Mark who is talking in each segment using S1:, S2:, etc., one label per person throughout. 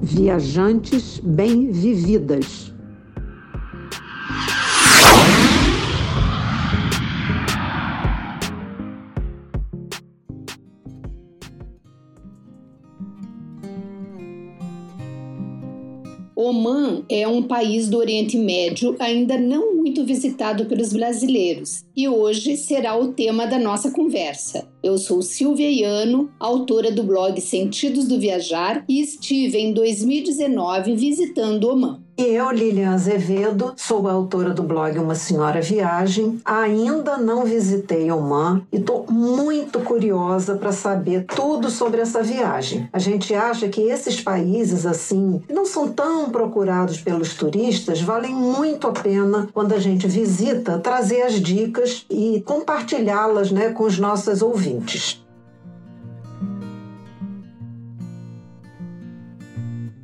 S1: Viajantes bem vividas.
S2: Oman é um país do Oriente Médio ainda não muito visitado pelos brasileiros e hoje será o tema da nossa conversa. Eu sou Silvia Iano, autora do blog Sentidos do Viajar e estive em 2019 visitando Oman.
S1: E eu, Lilian Azevedo, sou autora do blog Uma Senhora Viagem. Ainda não visitei Oman e estou muito curiosa para saber tudo sobre essa viagem. A gente acha que esses países assim, que não são tão procurados pelos turistas, valem muito a pena quando a gente visita trazer as dicas e compartilhá-las, né, com os nossos ouvintes.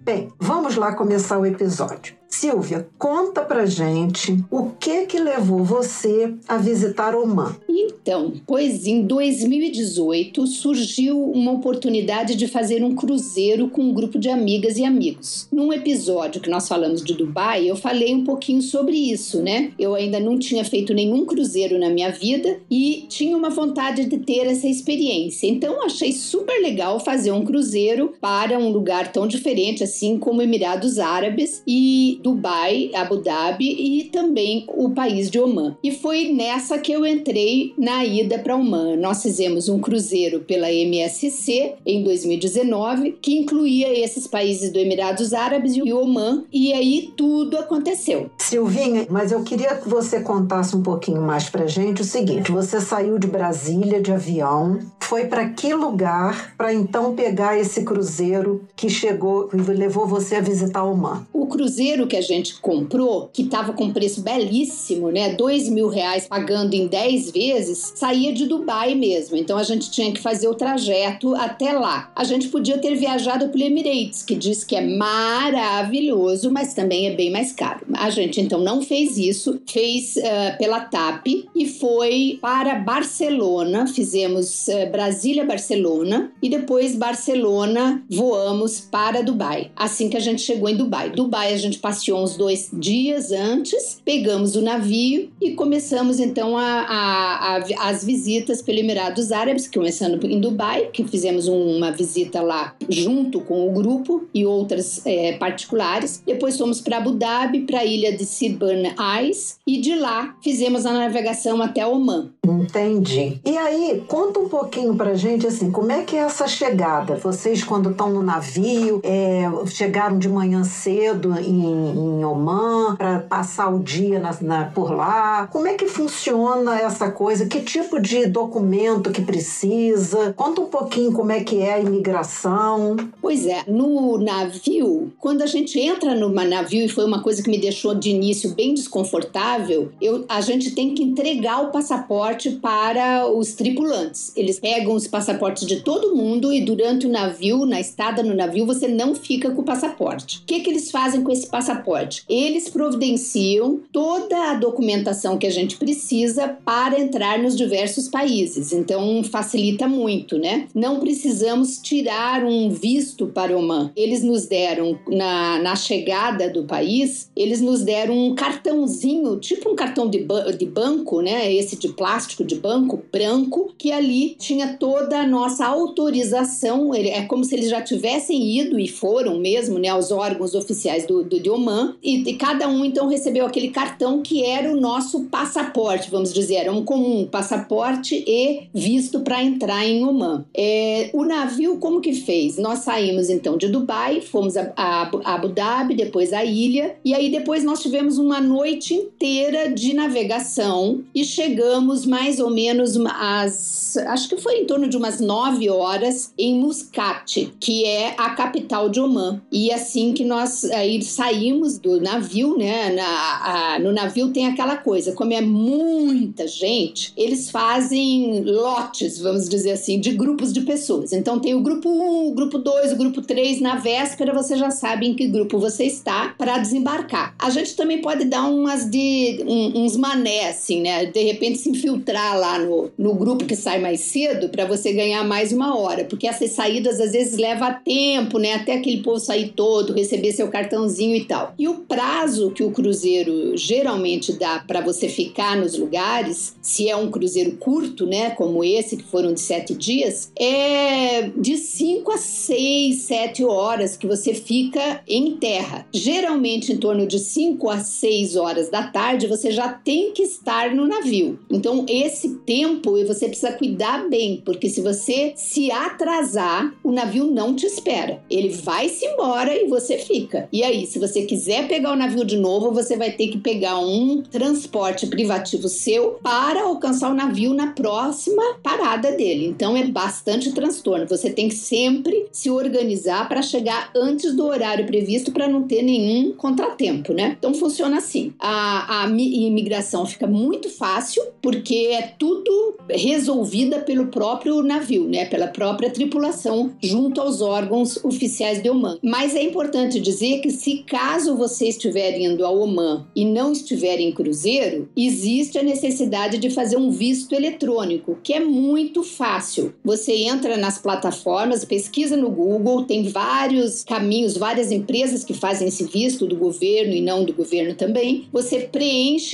S1: Bem, vamos lá começar o episódio. Silvia, conta pra gente o que que levou você a visitar Oman.
S2: Então, pois em 2018 surgiu uma oportunidade de fazer um cruzeiro com um grupo de amigas e amigos. Num episódio que nós falamos de Dubai, eu falei um pouquinho sobre isso, né? Eu ainda não tinha feito nenhum cruzeiro na minha vida e tinha uma vontade de ter essa experiência. Então, achei super legal fazer um cruzeiro para um lugar tão diferente assim como Emirados Árabes e Dubai, Abu Dhabi e também o país de Oman. E foi nessa que eu entrei na ida para Oman. Nós fizemos um cruzeiro pela MSC em 2019, que incluía esses países do Emirados Árabes e Oman, e aí tudo aconteceu.
S1: Silvinha, mas eu queria que você contasse um pouquinho mais pra gente o seguinte: você saiu de Brasília de avião, foi para que lugar para então pegar esse cruzeiro que chegou e levou você a visitar Oman?
S2: O cruzeiro que a gente comprou, que estava com preço belíssimo, né? Dois mil reais pagando em 10 vezes, saía de Dubai mesmo. Então a gente tinha que fazer o trajeto até lá. A gente podia ter viajado pelo Emirates, que diz que é maravilhoso, mas também é bem mais caro. A gente então não fez isso, fez uh, pela TAP e foi para Barcelona. Fizemos uh, Brasília-Barcelona e depois Barcelona voamos para Dubai. Assim que a gente chegou em Dubai. Dubai a gente passeou uns dois dias antes, pegamos o navio e começamos então a, a, a, as visitas pelo Emirados Árabes, começando em Dubai, que fizemos uma visita lá junto com o grupo e outras é, particulares. Depois fomos para Abu Dhabi, para a ilha de Sirban Ais e de lá fizemos a navegação até Oman.
S1: Entendi. E aí, conta um pouquinho pra gente assim, como é que é essa chegada? Vocês quando estão no navio, é, chegaram de manhã cedo em em Oman para passar o dia na, na, por lá? Como é que funciona essa coisa? Que tipo de documento que precisa? Conta um pouquinho como é que é a imigração.
S2: Pois é, no navio, quando a gente entra no navio, e foi uma coisa que me deixou de início bem desconfortável, eu, a gente tem que entregar o passaporte para os tripulantes. Eles pegam os passaportes de todo mundo e durante o navio, na estada no navio, você não fica com o passaporte. O que, que eles fazem com esse passaporte? passaporte. Eles providenciam toda a documentação que a gente precisa para entrar nos diversos países. Então facilita muito, né? Não precisamos tirar um visto para Oman. Eles nos deram na, na chegada do país, eles nos deram um cartãozinho, tipo um cartão de, ba de banco, né? Esse de plástico de banco branco, que ali tinha toda a nossa autorização. É como se eles já tivessem ido e foram mesmo, né, aos órgãos oficiais do, do de Oman e, e, cada um então recebeu aquele cartão que era o nosso passaporte, vamos dizer, era um comum, passaporte e visto para entrar em Oman. É, o navio como que fez? Nós saímos então de Dubai, fomos a, a, a Abu Dhabi, depois a ilha e aí depois nós tivemos uma noite inteira de navegação e chegamos mais ou menos às, acho que foi em torno de umas nove horas em Muscat, que é a capital de Oman. E assim que nós aí saímos do navio, né? Na, a, no navio tem aquela coisa, como é muita gente, eles fazem lotes, vamos dizer assim, de grupos de pessoas. Então tem o grupo 1, o grupo 2, o grupo 3. Na véspera você já sabe em que grupo você está para desembarcar. A gente também pode dar umas de um, uns mané, assim, né? De repente se infiltrar lá no, no grupo que sai mais cedo para você ganhar mais uma hora, porque essas saídas às vezes leva tempo, né? Até aquele povo sair todo, receber seu cartãozinho e tal. E o prazo que o cruzeiro geralmente dá para você ficar nos lugares, se é um cruzeiro curto, né? Como esse, que foram de sete dias, é de cinco a seis, sete horas que você fica em terra. Geralmente em torno de cinco a seis horas da tarde você já tem que estar no navio. Então esse tempo você precisa cuidar bem, porque se você se atrasar, o navio não te espera. Ele vai se embora e você fica. E aí, se você quiser pegar o navio de novo, você vai ter que pegar um transporte privativo seu para alcançar o navio na próxima parada dele. Então é bastante transtorno. Você tem que sempre se organizar para chegar antes do horário previsto para não ter nenhum contratempo, né? Então funciona assim. A, a imigração fica muito fácil porque é tudo resolvida pelo próprio navio, né? Pela própria tripulação junto aos órgãos oficiais de Oman. Mas é importante dizer que se caso você estiver indo ao Oman e não estiver em cruzeiro, existe a necessidade de fazer um visto eletrônico, que é muito fácil. Você entra nas plataformas, pesquisa no Google, tem vários caminhos, várias empresas que fazem esse visto do governo e não do governo também. Você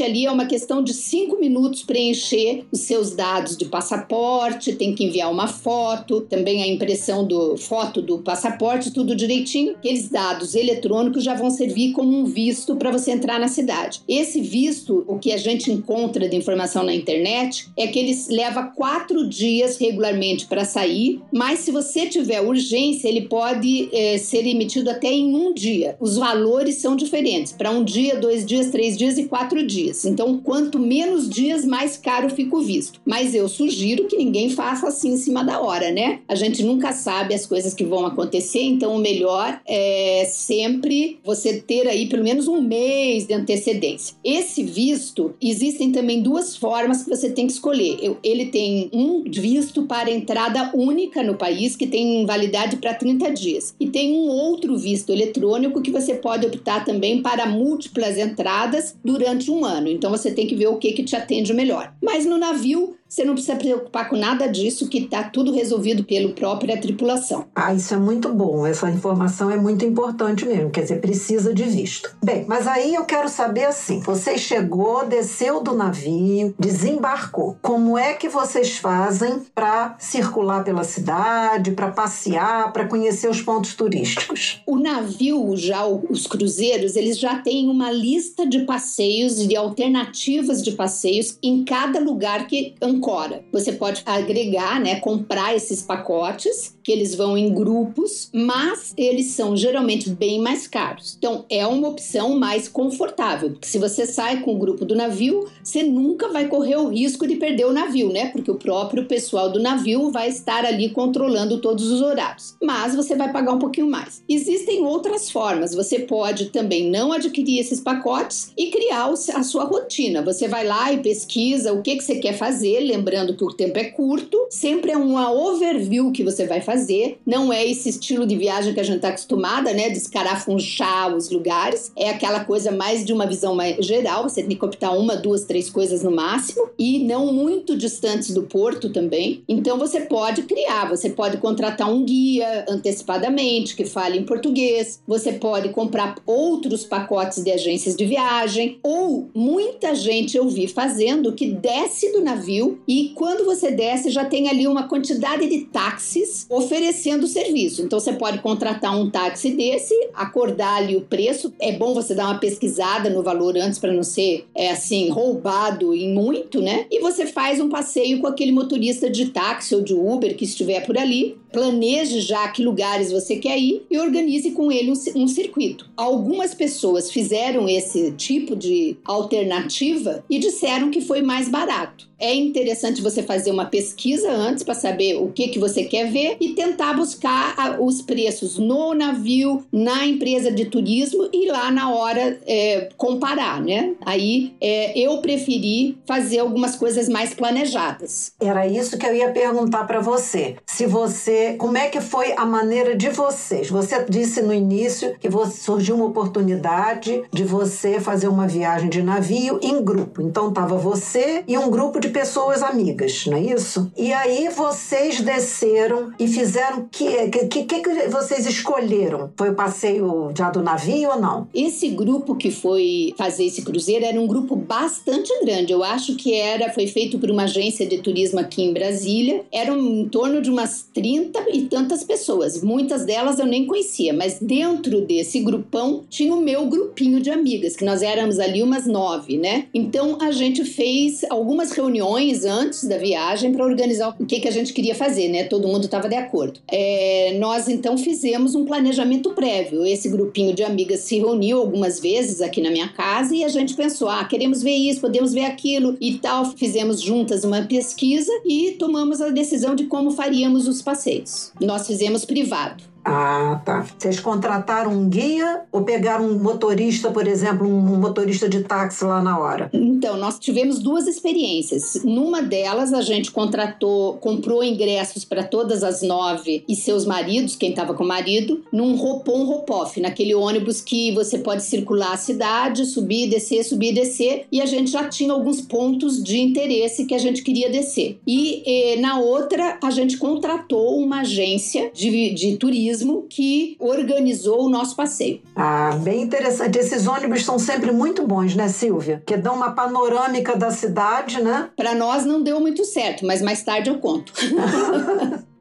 S2: ali, é uma questão de cinco minutos preencher os seus dados de passaporte, tem que enviar uma foto, também a impressão do foto do passaporte, tudo direitinho. Aqueles dados eletrônicos já vão servir como um visto para você entrar na cidade. Esse visto, o que a gente encontra de informação na internet, é que ele leva quatro dias regularmente para sair, mas se você tiver urgência, ele pode é, ser emitido até em um dia. Os valores são diferentes, para um dia, dois dias, três dias e quatro dias. Então, quanto menos dias, mais caro fica o visto. Mas eu sugiro que ninguém faça assim em cima da hora, né? A gente nunca sabe as coisas que vão acontecer, então o melhor é sempre você ter aí pelo menos um mês de antecedência. Esse visto, existem também duas formas que você tem que escolher. Ele tem um visto para entrada única no país, que tem validade para 30 dias, e tem um outro visto eletrônico que você pode optar também para múltiplas entradas durante um ano. Então você tem que ver o que, que te atende melhor. Mas no navio, você não precisa preocupar com nada disso, que está tudo resolvido pela própria tripulação.
S1: Ah, isso é muito bom. Essa informação é muito importante mesmo. Quer dizer, precisa de visto. Bem, mas aí eu quero saber assim: você chegou, desceu do navio, desembarcou. Como é que vocês fazem para circular pela cidade, para passear, para conhecer os pontos turísticos?
S2: O navio, já os cruzeiros, eles já têm uma lista de passeios e de alternativas de passeios em cada lugar que Ancora. Você pode agregar, né, comprar esses pacotes, que eles vão em grupos, mas eles são geralmente bem mais caros. Então, é uma opção mais confortável, porque se você sai com o grupo do navio, você nunca vai correr o risco de perder o navio, né? Porque o próprio pessoal do navio vai estar ali controlando todos os horários. Mas você vai pagar um pouquinho mais. Existem outras formas. Você pode também não adquirir esses pacotes e criar a sua rotina. Você vai lá e pesquisa o que, que você quer fazer, lembrando que o tempo é curto, sempre é uma overview que você vai fazer, não é esse estilo de viagem que a gente está acostumada, né, de escarafunchar os lugares, é aquela coisa mais de uma visão mais geral, você tem que optar uma, duas, três coisas no máximo, e não muito distantes do porto também. Então você pode criar, você pode contratar um guia antecipadamente que fale em português, você pode comprar outros pacotes de agências de viagem, ou muita gente eu vi fazendo que desce do navio e quando você desce já tem ali uma quantidade de táxis oferecendo serviço. Então você pode contratar um táxi desse, acordar ali o preço. É bom você dar uma pesquisada no valor antes para não ser é, assim roubado em muito, né? E você faz um passeio com aquele motorista de táxi ou de Uber que estiver por ali planeje já que lugares você quer ir e organize com ele um, um circuito. Algumas pessoas fizeram esse tipo de alternativa e disseram que foi mais barato. É interessante você fazer uma pesquisa antes para saber o que, que você quer ver e tentar buscar os preços no navio, na empresa de turismo e lá na hora é, comparar, né? Aí é, eu preferi fazer algumas coisas mais planejadas.
S1: Era isso que eu ia perguntar para você. Se você, como é que foi a maneira de vocês? Você disse no início que surgiu uma oportunidade de você fazer uma viagem de navio em grupo. Então tava você e um grupo de pessoas amigas, não é isso? E aí vocês desceram e fizeram o que, que, que, que vocês escolheram? Foi o passeio já do navio ou não?
S2: Esse grupo que foi fazer esse cruzeiro era um grupo bastante grande. Eu acho que era foi feito por uma agência de turismo aqui em Brasília. Eram em torno de umas 30 e tantas pessoas. Muitas delas eu nem conhecia, mas dentro desse grupão tinha o meu grupinho de amigas, que nós éramos ali umas nove, né? Então a gente fez algumas reuniões reuniões antes da viagem para organizar o que, que a gente queria fazer, né? Todo mundo estava de acordo. É, nós então fizemos um planejamento prévio. Esse grupinho de amigas se reuniu algumas vezes aqui na minha casa e a gente pensou: ah, queremos ver isso, podemos ver aquilo e tal. Fizemos juntas uma pesquisa e tomamos a decisão de como faríamos os passeios. Nós fizemos privado.
S1: Ah, tá. Vocês contrataram um guia ou pegaram um motorista, por exemplo, um motorista de táxi lá na hora?
S2: Então, nós tivemos duas experiências. Numa delas, a gente contratou, comprou ingressos para todas as nove e seus maridos, quem estava com o marido, num Ropon Ropoff, naquele ônibus que você pode circular a cidade, subir, descer, subir, descer, e a gente já tinha alguns pontos de interesse que a gente queria descer. E, e na outra, a gente contratou uma agência de, de turismo turismo que organizou o nosso passeio.
S1: Ah, bem interessante. Esses ônibus são sempre muito bons, né, Silvia? Que dão uma panorâmica da cidade, né?
S2: Para nós não deu muito certo, mas mais tarde eu conto.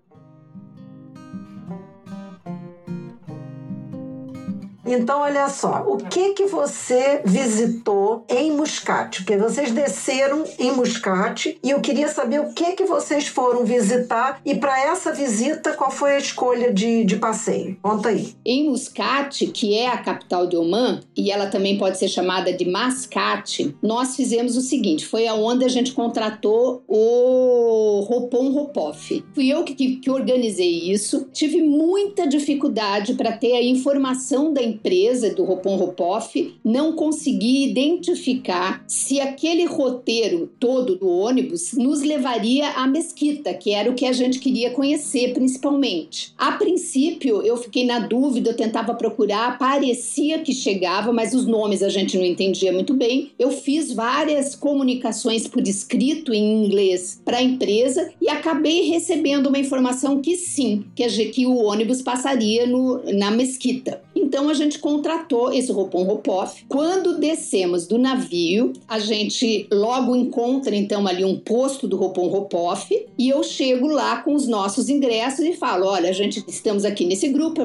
S1: Então, olha só, o que que você visitou em Muscat? Porque vocês desceram em Muscat e eu queria saber o que que vocês foram visitar e para essa visita qual foi a escolha de, de passeio? Conta aí.
S2: Em Muscat, que é a capital de Oman e ela também pode ser chamada de Mascate, nós fizemos o seguinte: foi aonde a gente contratou o Ropon Ropoff. Fui eu que, que organizei isso. Tive muita dificuldade para ter a informação da empresa do Ropon Ropoff não conseguia identificar se aquele roteiro todo do ônibus nos levaria à mesquita, que era o que a gente queria conhecer principalmente. A princípio, eu fiquei na dúvida, eu tentava procurar, parecia que chegava, mas os nomes a gente não entendia muito bem. Eu fiz várias comunicações por escrito em inglês para a empresa e acabei recebendo uma informação que sim, que, a, que o ônibus passaria no, na mesquita. Então a gente contratou esse Ropon Ropoff. Quando descemos do navio, a gente logo encontra então ali um posto do Ropon Ropoff e eu chego lá com os nossos ingressos e falo: olha, a gente estamos aqui nesse grupo,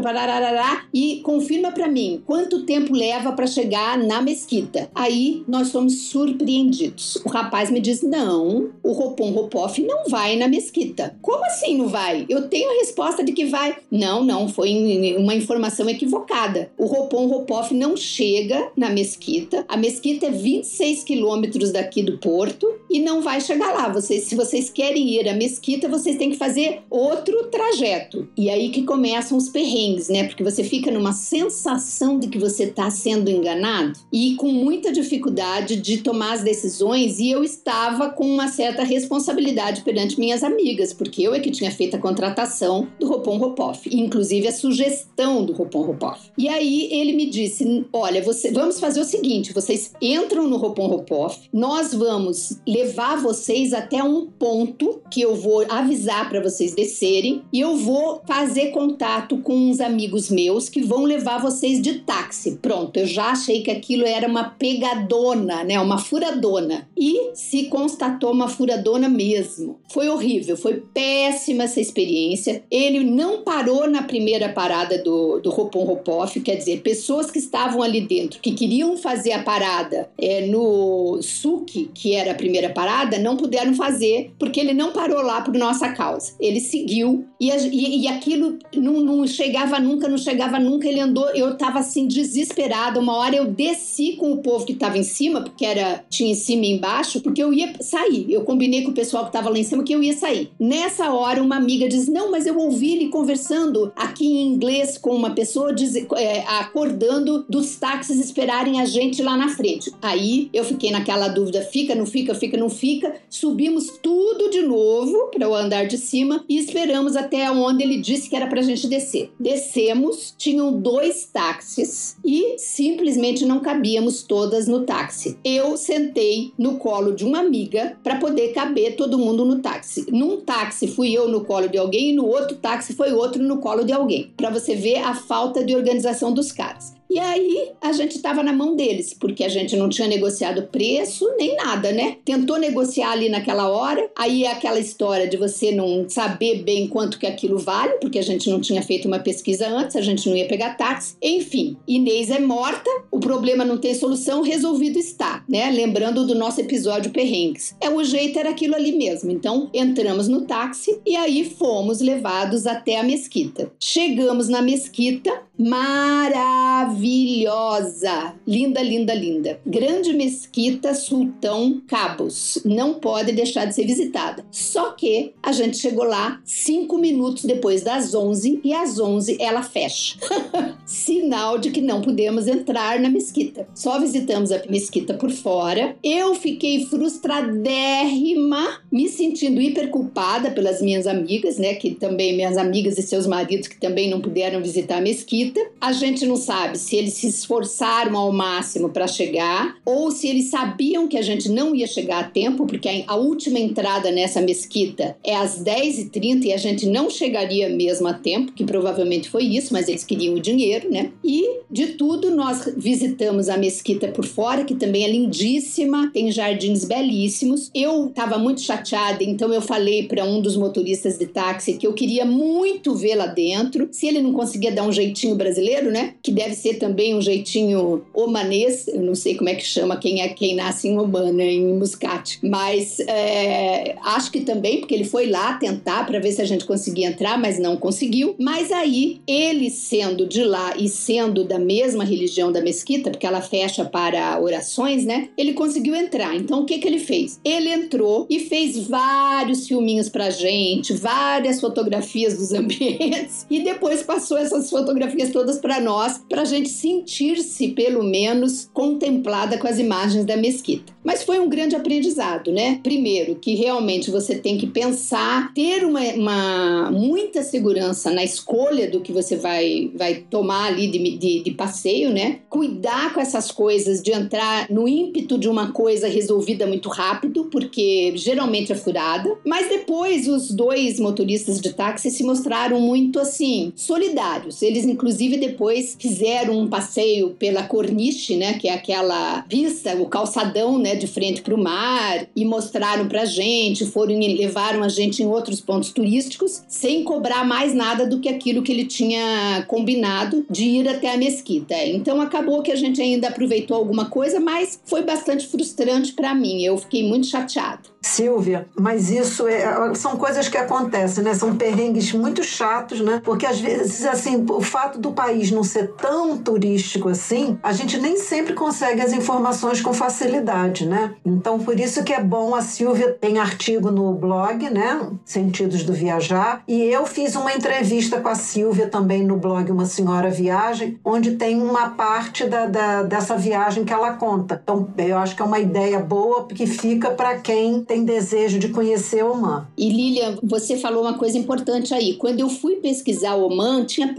S2: e confirma para mim quanto tempo leva para chegar na mesquita. Aí nós somos surpreendidos. O rapaz me diz: não, o Ropon Ropoff não vai na mesquita. Como assim não vai? Eu tenho a resposta de que vai. Não, não, foi uma informação equivocada O Ropon Ropoff não chega na mesquita. A mesquita é 26 quilômetros daqui do porto e não vai chegar lá. Vocês, se vocês querem ir à mesquita, vocês têm que fazer outro trajeto. E aí que começam os perrengues, né? Porque você fica numa sensação de que você está sendo enganado e com muita dificuldade de tomar as decisões. E eu estava com uma certa responsabilidade perante minhas amigas, porque eu é que tinha feito a contratação do Ropon Ropoff, inclusive a sugestão do Ropon Ropoff. E aí ele me disse: Olha, você, vamos fazer o seguinte: vocês entram no Ropon Ropoff, nós vamos levar vocês até um ponto que eu vou avisar para vocês descerem e eu vou fazer contato com uns amigos meus que vão levar vocês de táxi. Pronto, eu já achei que aquilo era uma pegadona, né? Uma furadona. E se constatou uma furadona mesmo. Foi horrível, foi péssima essa experiência. Ele não parou na primeira parada do, do Ropon Ropoff quer dizer, pessoas que estavam ali dentro, que queriam fazer a parada é, no SUC, que era a primeira parada, não puderam fazer, porque ele não parou lá por nossa causa. Ele seguiu e, e, e aquilo não, não, chegava nunca, não chegava nunca. Ele andou, eu estava assim desesperada. Uma hora eu desci com o povo que estava em cima, porque era tinha em cima e embaixo, porque eu ia sair. Eu combinei com o pessoal que estava lá em cima que eu ia sair. Nessa hora, uma amiga diz: Não, mas eu ouvi ele conversando aqui em inglês com uma pessoa, diz, é, acordando dos táxis esperarem a gente lá na frente. Aí eu fiquei naquela dúvida: fica, não fica, fica, não fica. Subimos tudo de novo para o andar de cima e esperamos até onde ele disse que era para a gente descer. Descemos, tinham dois táxis e simplesmente não cabíamos todas no táxi. Eu sentei no colo de uma amiga para poder caber todo mundo no táxi. Num táxi fui eu no colo de alguém e no outro táxi foi outro no colo de alguém. Para você ver a falta de organização dos caras. E aí a gente estava na mão deles, porque a gente não tinha negociado preço nem nada, né? Tentou negociar ali naquela hora, aí é aquela história de você não saber bem quanto que aquilo vale, porque a gente não tinha feito uma pesquisa antes, a gente não ia pegar táxi. Enfim, Inês é morta, o problema não tem solução, resolvido está, né? Lembrando do nosso episódio Perrengues. É o jeito era aquilo ali mesmo. Então entramos no táxi e aí fomos levados até a mesquita. Chegamos na mesquita, maravilhosa. Linda, linda, linda. Grande Mesquita Sultão Cabos. Não pode deixar de ser visitada. Só que a gente chegou lá cinco minutos depois das 11 e às 11 ela fecha. Sinal de que não podemos entrar na mesquita. Só visitamos a mesquita por fora. Eu fiquei frustradérrima, me sentindo hiper culpada pelas minhas amigas, né? Que também, minhas amigas e seus maridos, que também não puderam visitar a mesquita a gente não sabe se eles se esforçaram ao máximo para chegar ou se eles sabiam que a gente não ia chegar a tempo, porque a última entrada nessa mesquita é às 10h30 e a gente não chegaria mesmo a tempo, que provavelmente foi isso, mas eles queriam o dinheiro, né? E de tudo, nós visitamos a mesquita por fora, que também é lindíssima, tem jardins belíssimos. Eu estava muito chateada, então eu falei para um dos motoristas de táxi que eu queria muito ver lá dentro. Se ele não conseguia dar um jeitinho brasileiro, né? Que deve ser também um jeitinho omanês, eu não sei como é que chama quem é quem nasce em Oman, né? em Muscat. Mas é, acho que também, porque ele foi lá tentar para ver se a gente conseguia entrar, mas não conseguiu. Mas aí, ele sendo de lá e sendo da mesma religião da mesquita, porque ela fecha para orações, né? Ele conseguiu entrar. Então, o que, que ele fez? Ele entrou e fez vários filminhos pra gente, várias fotografias dos ambientes, e depois passou essas fotografias todas para nós, para a gente sentir-se, pelo menos, contemplada com as imagens da mesquita. Mas foi um grande aprendizado, né? Primeiro, que realmente você tem que pensar, ter uma, uma muita segurança na escolha do que você vai, vai tomar ali de, de, de passeio, né? Cuidar com essas coisas de entrar no ímpeto de uma coisa resolvida muito rápido, porque geralmente é furada. Mas depois os dois motoristas de táxi se mostraram muito assim solidários. Eles inclusive depois fizeram um passeio pela corniche, né? Que é aquela pista, o calçadão, né? de frente para o mar e mostraram para gente, foram levaram a gente em outros pontos turísticos sem cobrar mais nada do que aquilo que ele tinha combinado de ir até a mesquita. Então acabou que a gente ainda aproveitou alguma coisa, mas foi bastante frustrante para mim. Eu fiquei muito chateada.
S1: Silvia, mas isso é, são coisas que acontecem, né? São perrengues muito chatos, né? Porque às vezes, assim, o fato do país não ser tão turístico assim, a gente nem sempre consegue as informações com facilidade, né? Então, por isso que é bom a Silvia tem artigo no blog, né? Sentidos do Viajar. E eu fiz uma entrevista com a Silvia também no blog Uma Senhora Viagem, onde tem uma parte da, da dessa viagem que ela conta. Então, eu acho que é uma ideia boa que fica para quem tem desejo de conhecer Oman.
S2: E Lilian, você falou uma coisa importante aí. Quando eu fui pesquisar Oman, tinha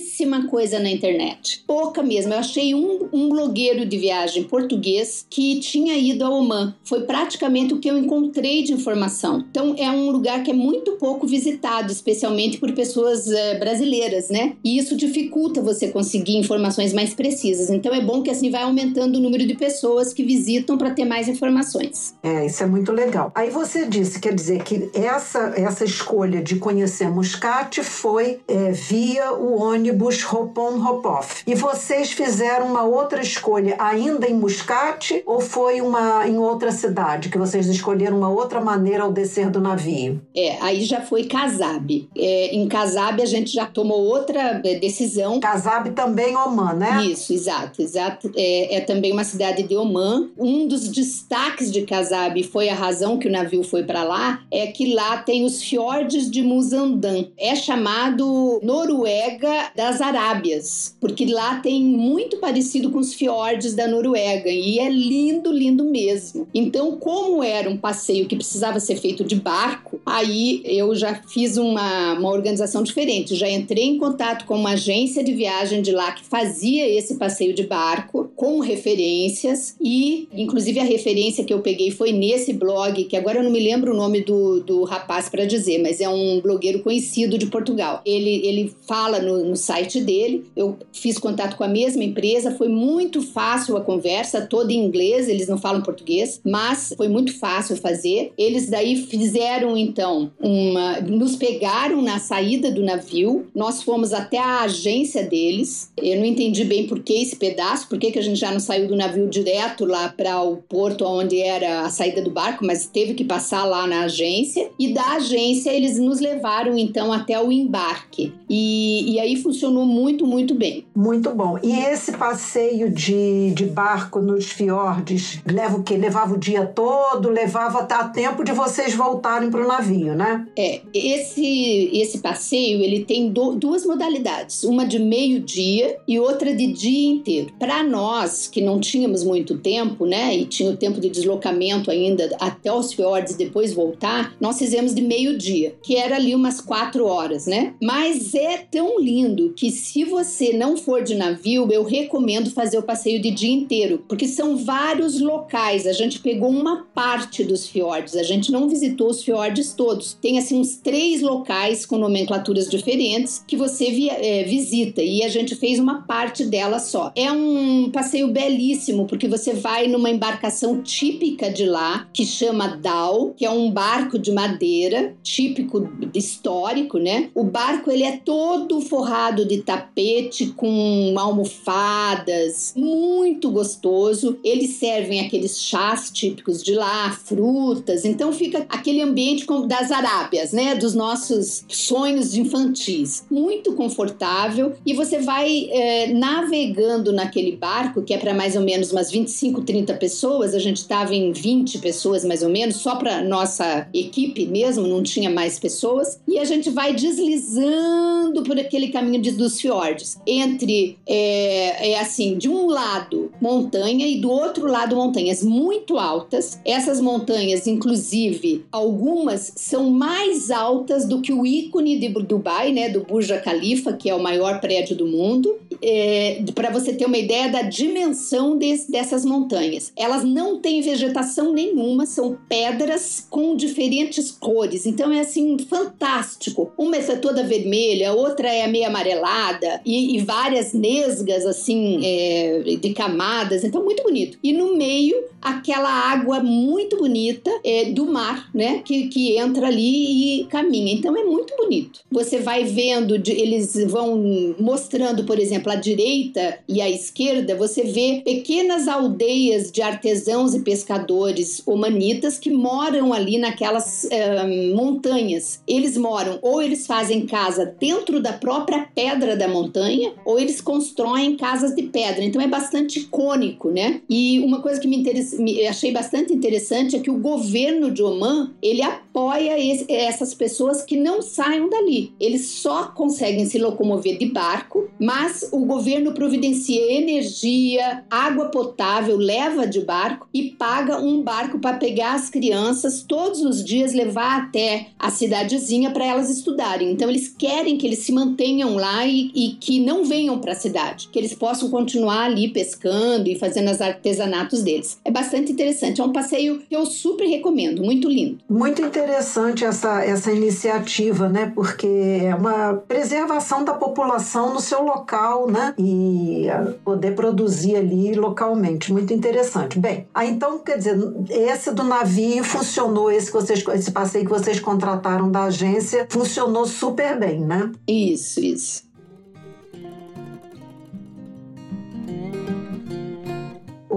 S2: pouquíssima coisa na internet. Pouca mesmo. Eu achei um um blogueiro de viagem português que tinha ido a Oman. Foi praticamente o que eu encontrei de informação. Então é um lugar que é muito pouco visitado, especialmente por pessoas uh, brasileiras, né? E isso dificulta você conseguir informações mais precisas. Então é bom que assim vai aumentando o número de pessoas que visitam para ter mais informações.
S1: É, isso é muito legal. Aí você disse, quer dizer que essa essa escolha de conhecer Muscat foi é, via o ônibus Hopon-Hopov. E vocês fizeram uma outra escolha ainda em Muscat ou foi uma em outra cidade que vocês escolheram uma outra maneira ao descer do navio?
S2: É, aí já foi Kazab. É, em Kazab a gente já tomou outra é, decisão.
S1: Kazab também Oman, né?
S2: Isso, exato, exato. É, é também uma cidade de Oman. Um dos destaques de Kazab foi a razão que o navio foi para lá, é que lá tem os fiordes de Muzandan. É chamado Noruega das Arábias, porque lá tem muito parecido com os fiordes da Noruega e é lindo, lindo mesmo. Então, como era um passeio que precisava ser feito de barco, aí eu já fiz uma, uma organização diferente. Já entrei em contato com uma agência de viagem de lá que fazia esse passeio de barco com referências e, inclusive, a referência que eu peguei foi nesse blog, que agora eu não me lembro o nome do, do rapaz para dizer, mas é um blogueiro conhecido de Portugal. Ele, ele fala no, no site dele. Eu fiz contato com a mesma empresa, foi muito fácil a conversa, toda em inglês, eles não falam português, mas foi muito fácil fazer. Eles daí fizeram então uma. nos pegaram na saída do navio, nós fomos até a agência deles. Eu não entendi bem por que esse pedaço, por que, que a gente já não saiu do navio direto lá para o porto onde era a saída do barco, mas teve que passar lá na agência. E da agência eles nos levaram então até o embarque. E, e aí funcionou muito, muito bem.
S1: Muito bom. E esse passeio de, de barco nos fiordes leva o quê? Levava o dia todo, levava até a tempo de vocês voltarem para o navio, né?
S2: É, esse, esse passeio ele tem do, duas modalidades, uma de meio-dia e outra de dia inteiro. Para nós que não tínhamos muito tempo, né, e tinha o tempo de deslocamento ainda até os fiordes e depois voltar, nós fizemos de meio-dia, que era ali umas quatro horas, né? Mas é tão lindo que se você não for de navio, eu recomendo fazer o passeio de dia inteiro, porque são vários locais. A gente pegou uma parte dos fiordes, a gente não visitou os fiordes todos. Tem assim uns três locais com nomenclaturas diferentes que você via, é, visita e a gente fez uma parte dela só. É um passeio belíssimo porque você vai numa embarcação típica de lá que chama Dal, que é um barco de madeira típico histórico, né? O barco ele é todo forrado de tapete com almofadas, muito gostoso. Eles servem aqueles chás típicos de lá, frutas. Então fica aquele ambiente das Arábias, né? Dos nossos sonhos infantis. Muito confortável e você vai é, navegando naquele barco que é para mais ou menos umas 25, 30 pessoas. A gente estava em 20 pessoas mais ou menos, só para nossa equipe mesmo, não tinha mais pessoas. E a gente vai deslizando por aquele caminho de, dos fiordes. Entre, é, é assim, de um lado montanha e do outro lado montanhas muito altas. Essas montanhas, inclusive, algumas são mais altas do que o ícone de Dubai, né, do Burj Khalifa, que é o maior prédio do mundo. É, para você ter uma ideia da dimensão desse, dessas montanhas. Elas não têm vegetação nenhuma, são pedras com diferentes cores. Então é assim fantástico. Uma é toda vermelha, outra é meio amarelada e, e várias nesgas assim é, de camadas. Então muito bonito. E no meio aquela água muito bonita é, do mar, né? Que, que entra ali e caminha. Então é muito bonito. Você vai vendo, eles vão mostrando, por exemplo, a direita e a esquerda, você vê pequenas aldeias de artesãos e pescadores omanitas que moram ali naquelas uh, montanhas. Eles moram ou eles fazem casa dentro da própria pedra da montanha, ou eles constroem casas de pedra. Então é bastante icônico, né? E uma coisa que me, me achei bastante interessante é que o governo de Oman ele apoia esse, essas pessoas que não saiam dali. Eles só conseguem se locomover de barco, mas o governo providencia energia, água potável, leva de barco e paga um barco para pegar as crianças todos os dias, levar até a cidadezinha para elas estudarem. Então eles querem que eles se mantenham lá e, e que não venham para a cidade, que eles possam continuar ali pescando e fazendo os artesanatos deles. É bastante interessante. É um passeio que eu super recomendo, muito lindo.
S1: Muito interessante essa, essa iniciativa, né? Porque é uma preservação da população no seu local, né? E poder produzir ali localmente. Muito interessante. Bem, aí então, quer dizer, esse do navio funcionou, esse, que vocês, esse passeio que vocês contrataram da agência funcionou super bem, né?
S2: Isso, isso.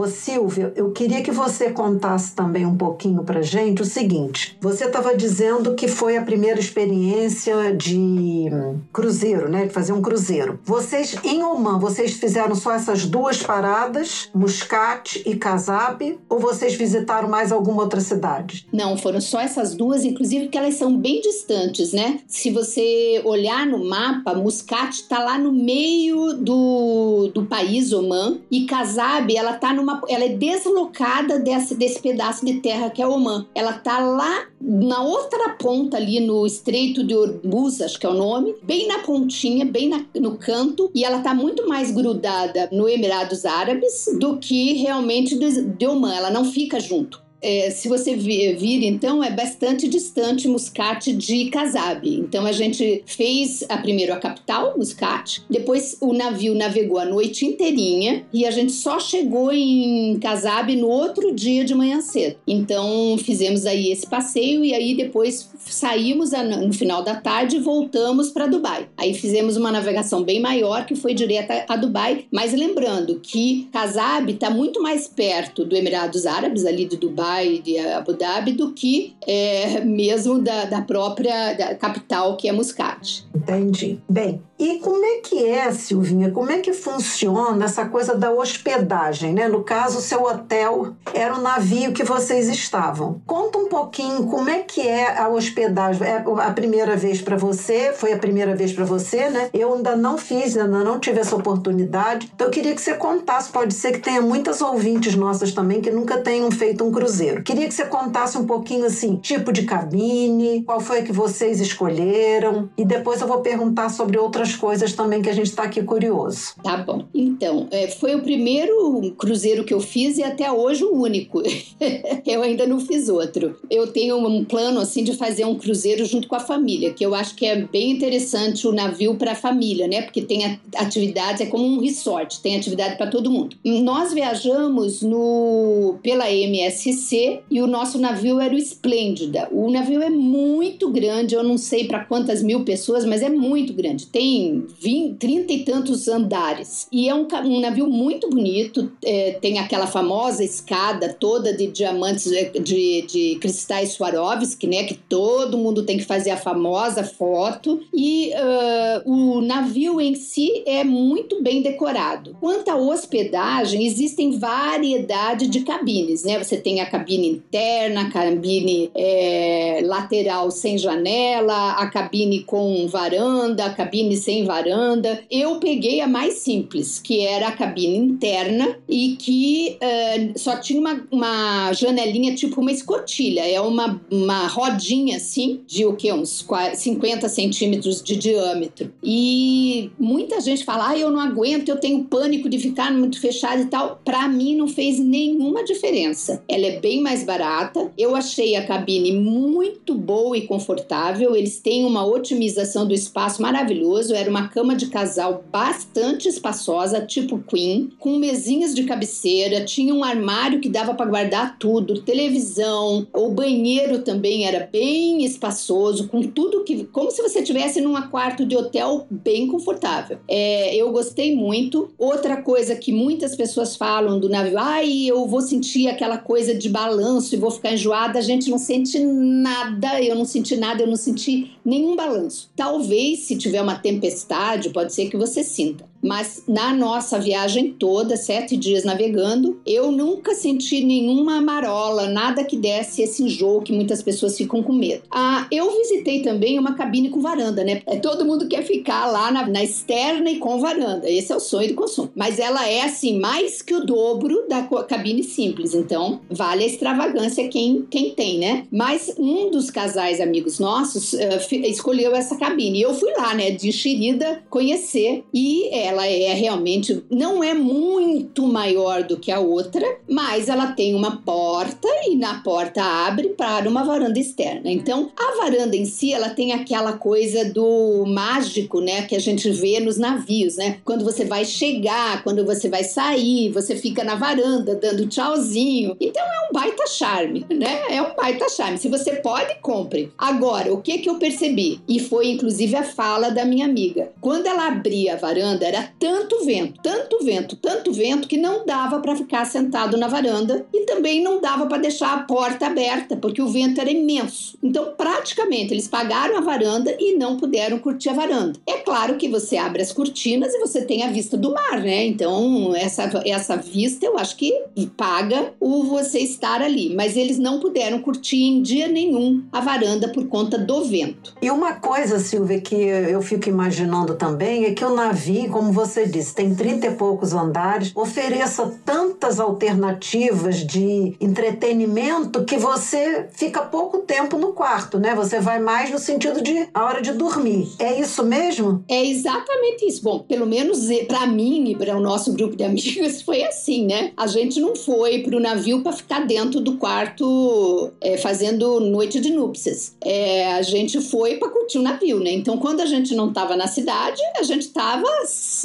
S1: Ô Silvia, eu queria que você contasse também um pouquinho para gente o seguinte: você estava dizendo que foi a primeira experiência de cruzeiro, né? De fazer um cruzeiro. Vocês em Oman, vocês fizeram só essas duas paradas, Muscat e Casab, ou vocês visitaram mais alguma outra cidade?
S2: Não, foram só essas duas, inclusive que elas são bem distantes, né? Se você olhar no mapa, Muscat está lá no meio do, do país Oman e Casab, ela está no numa, ela é deslocada desse, desse pedaço de terra que é Oman. Ela tá lá na outra ponta ali no Estreito de Hormuz, acho que é o nome, bem na pontinha, bem na, no canto, e ela tá muito mais grudada no Emirados Árabes do que realmente de, de Oman. Ela não fica junto é, se você vir, então, é bastante distante Muscat de Casab. Então, a gente fez a, primeiro a capital, Muscat, depois o navio navegou a noite inteirinha e a gente só chegou em Casab no outro dia de manhã cedo. Então, fizemos aí esse passeio e aí depois saímos no final da tarde e voltamos para Dubai. Aí fizemos uma navegação bem maior que foi direta a Dubai, mas lembrando que Casab está muito mais perto do Emirados Árabes, ali de Dubai, Dubai, de Abu Dhabi, do que é, mesmo da, da própria da capital, que é Muscat.
S1: Entendi. Bem, e como é que é, Silvinha? Como é que funciona essa coisa da hospedagem, né? No caso, seu hotel era o navio que vocês estavam. Conta um pouquinho como é que é a hospedagem. É a primeira vez para você, foi a primeira vez para você, né? Eu ainda não fiz, ainda não tive essa oportunidade. Então eu queria que você contasse, pode ser que tenha muitas ouvintes nossas também que nunca tenham feito um cruzeiro. Queria que você contasse um pouquinho assim, tipo de cabine, qual foi a que vocês escolheram, e depois eu vou perguntar sobre outras coisas também que a gente está aqui curioso.
S2: Tá bom. Então, é, foi o primeiro cruzeiro que eu fiz e até hoje o único. eu ainda não fiz outro. Eu tenho um plano assim de fazer um cruzeiro junto com a família, que eu acho que é bem interessante o navio para a família, né? Porque tem atividades, é como um resort, tem atividade para todo mundo. Nós viajamos no pela MSC e o nosso navio era o Esplêndida. O navio é muito grande, eu não sei para quantas mil pessoas, mas é muito grande. Tem tem 20, 30 e tantos andares. E é um, um navio muito bonito, é, tem aquela famosa escada toda de diamantes, é, de, de cristais Swarovski, né? Que todo mundo tem que fazer a famosa foto. E uh, o navio em si é muito bem decorado. Quanto à hospedagem, existem variedade de cabines, né? Você tem a cabine interna, a cabine é, lateral sem janela, a cabine com varanda, a cabine sem varanda. Eu peguei a mais simples, que era a cabine interna e que uh, só tinha uma, uma janelinha, tipo uma escotilha. É uma, uma rodinha assim, de o que? Uns 50 centímetros de diâmetro. E muita gente fala: ah, eu não aguento, eu tenho pânico de ficar muito fechado e tal. Para mim, não fez nenhuma diferença. Ela é bem mais barata. Eu achei a cabine muito boa e confortável. Eles têm uma otimização do espaço maravilhoso era uma cama de casal bastante espaçosa, tipo queen, com mesinhas de cabeceira, tinha um armário que dava para guardar tudo, televisão, o banheiro também era bem espaçoso, com tudo que, como se você tivesse num quarto de hotel bem confortável. É, eu gostei muito. Outra coisa que muitas pessoas falam do navio, ai, eu vou sentir aquela coisa de balanço e vou ficar enjoada. A gente não sente nada, eu não senti nada, eu não senti nenhum balanço. Talvez se tiver uma tempestade tempestade, pode ser que você sinta. Mas na nossa viagem toda, sete dias navegando, eu nunca senti nenhuma marola, nada que desse esse enjoo que muitas pessoas ficam com medo. Ah, eu visitei também uma cabine com varanda, né? É, todo mundo quer ficar lá na, na externa e com varanda. Esse é o sonho do consumo. Mas ela é assim, mais que o dobro da cabine simples. Então, vale a extravagância quem, quem tem, né? Mas um dos casais amigos nossos uh, escolheu essa cabine. E eu fui lá, né, de enxerida, conhecer. E ela é realmente, não é muito maior do que a outra, mas ela tem uma porta e na porta abre para uma varanda externa. Então, a varanda em si, ela tem aquela coisa do mágico, né, que a gente vê nos navios, né? Quando você vai chegar, quando você vai sair, você fica na varanda dando tchauzinho. Então é um baita charme, né? É um baita charme. Se você pode, compre. Agora, o que que eu percebi? E foi inclusive a fala da minha amiga. Quando ela abria a varanda, era tanto vento, tanto vento, tanto vento que não dava para ficar sentado na varanda e também não dava para deixar a porta aberta, porque o vento era imenso. Então, praticamente, eles pagaram a varanda e não puderam curtir a varanda. É claro que você abre as cortinas e você tem a vista do mar, né? Então, essa, essa vista eu acho que paga o você estar ali. Mas eles não puderam curtir em dia nenhum a varanda por conta do vento.
S1: E uma coisa, Silvia, que eu fico imaginando também é que o navio, como você disse, tem 30 e poucos andares, ofereça tantas alternativas de entretenimento que você fica pouco tempo no quarto, né? Você vai mais no sentido de a hora de dormir. É isso mesmo?
S2: É exatamente isso. Bom, pelo menos para mim e para o nosso grupo de amigos foi assim, né? A gente não foi para o navio para ficar dentro do quarto é, fazendo noite de núpcias. É, a gente foi para curtir o navio, né? Então, quando a gente não estava na cidade, a gente estava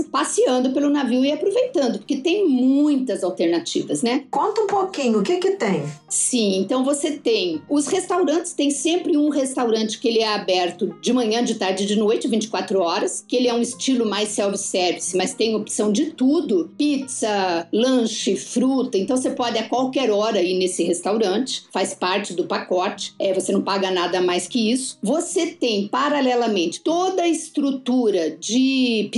S2: passeando pelo navio e aproveitando, porque tem muitas alternativas, né?
S1: Conta um pouquinho, o que que tem?
S2: Sim, então você tem os restaurantes, tem sempre um restaurante que ele é aberto de manhã, de tarde e de noite, 24 horas, que ele é um estilo mais self-service, mas tem opção de tudo: pizza, lanche, fruta. Então você pode a qualquer hora ir nesse restaurante, faz parte do pacote, é, você não paga nada mais que isso. Você tem paralelamente toda a estrutura de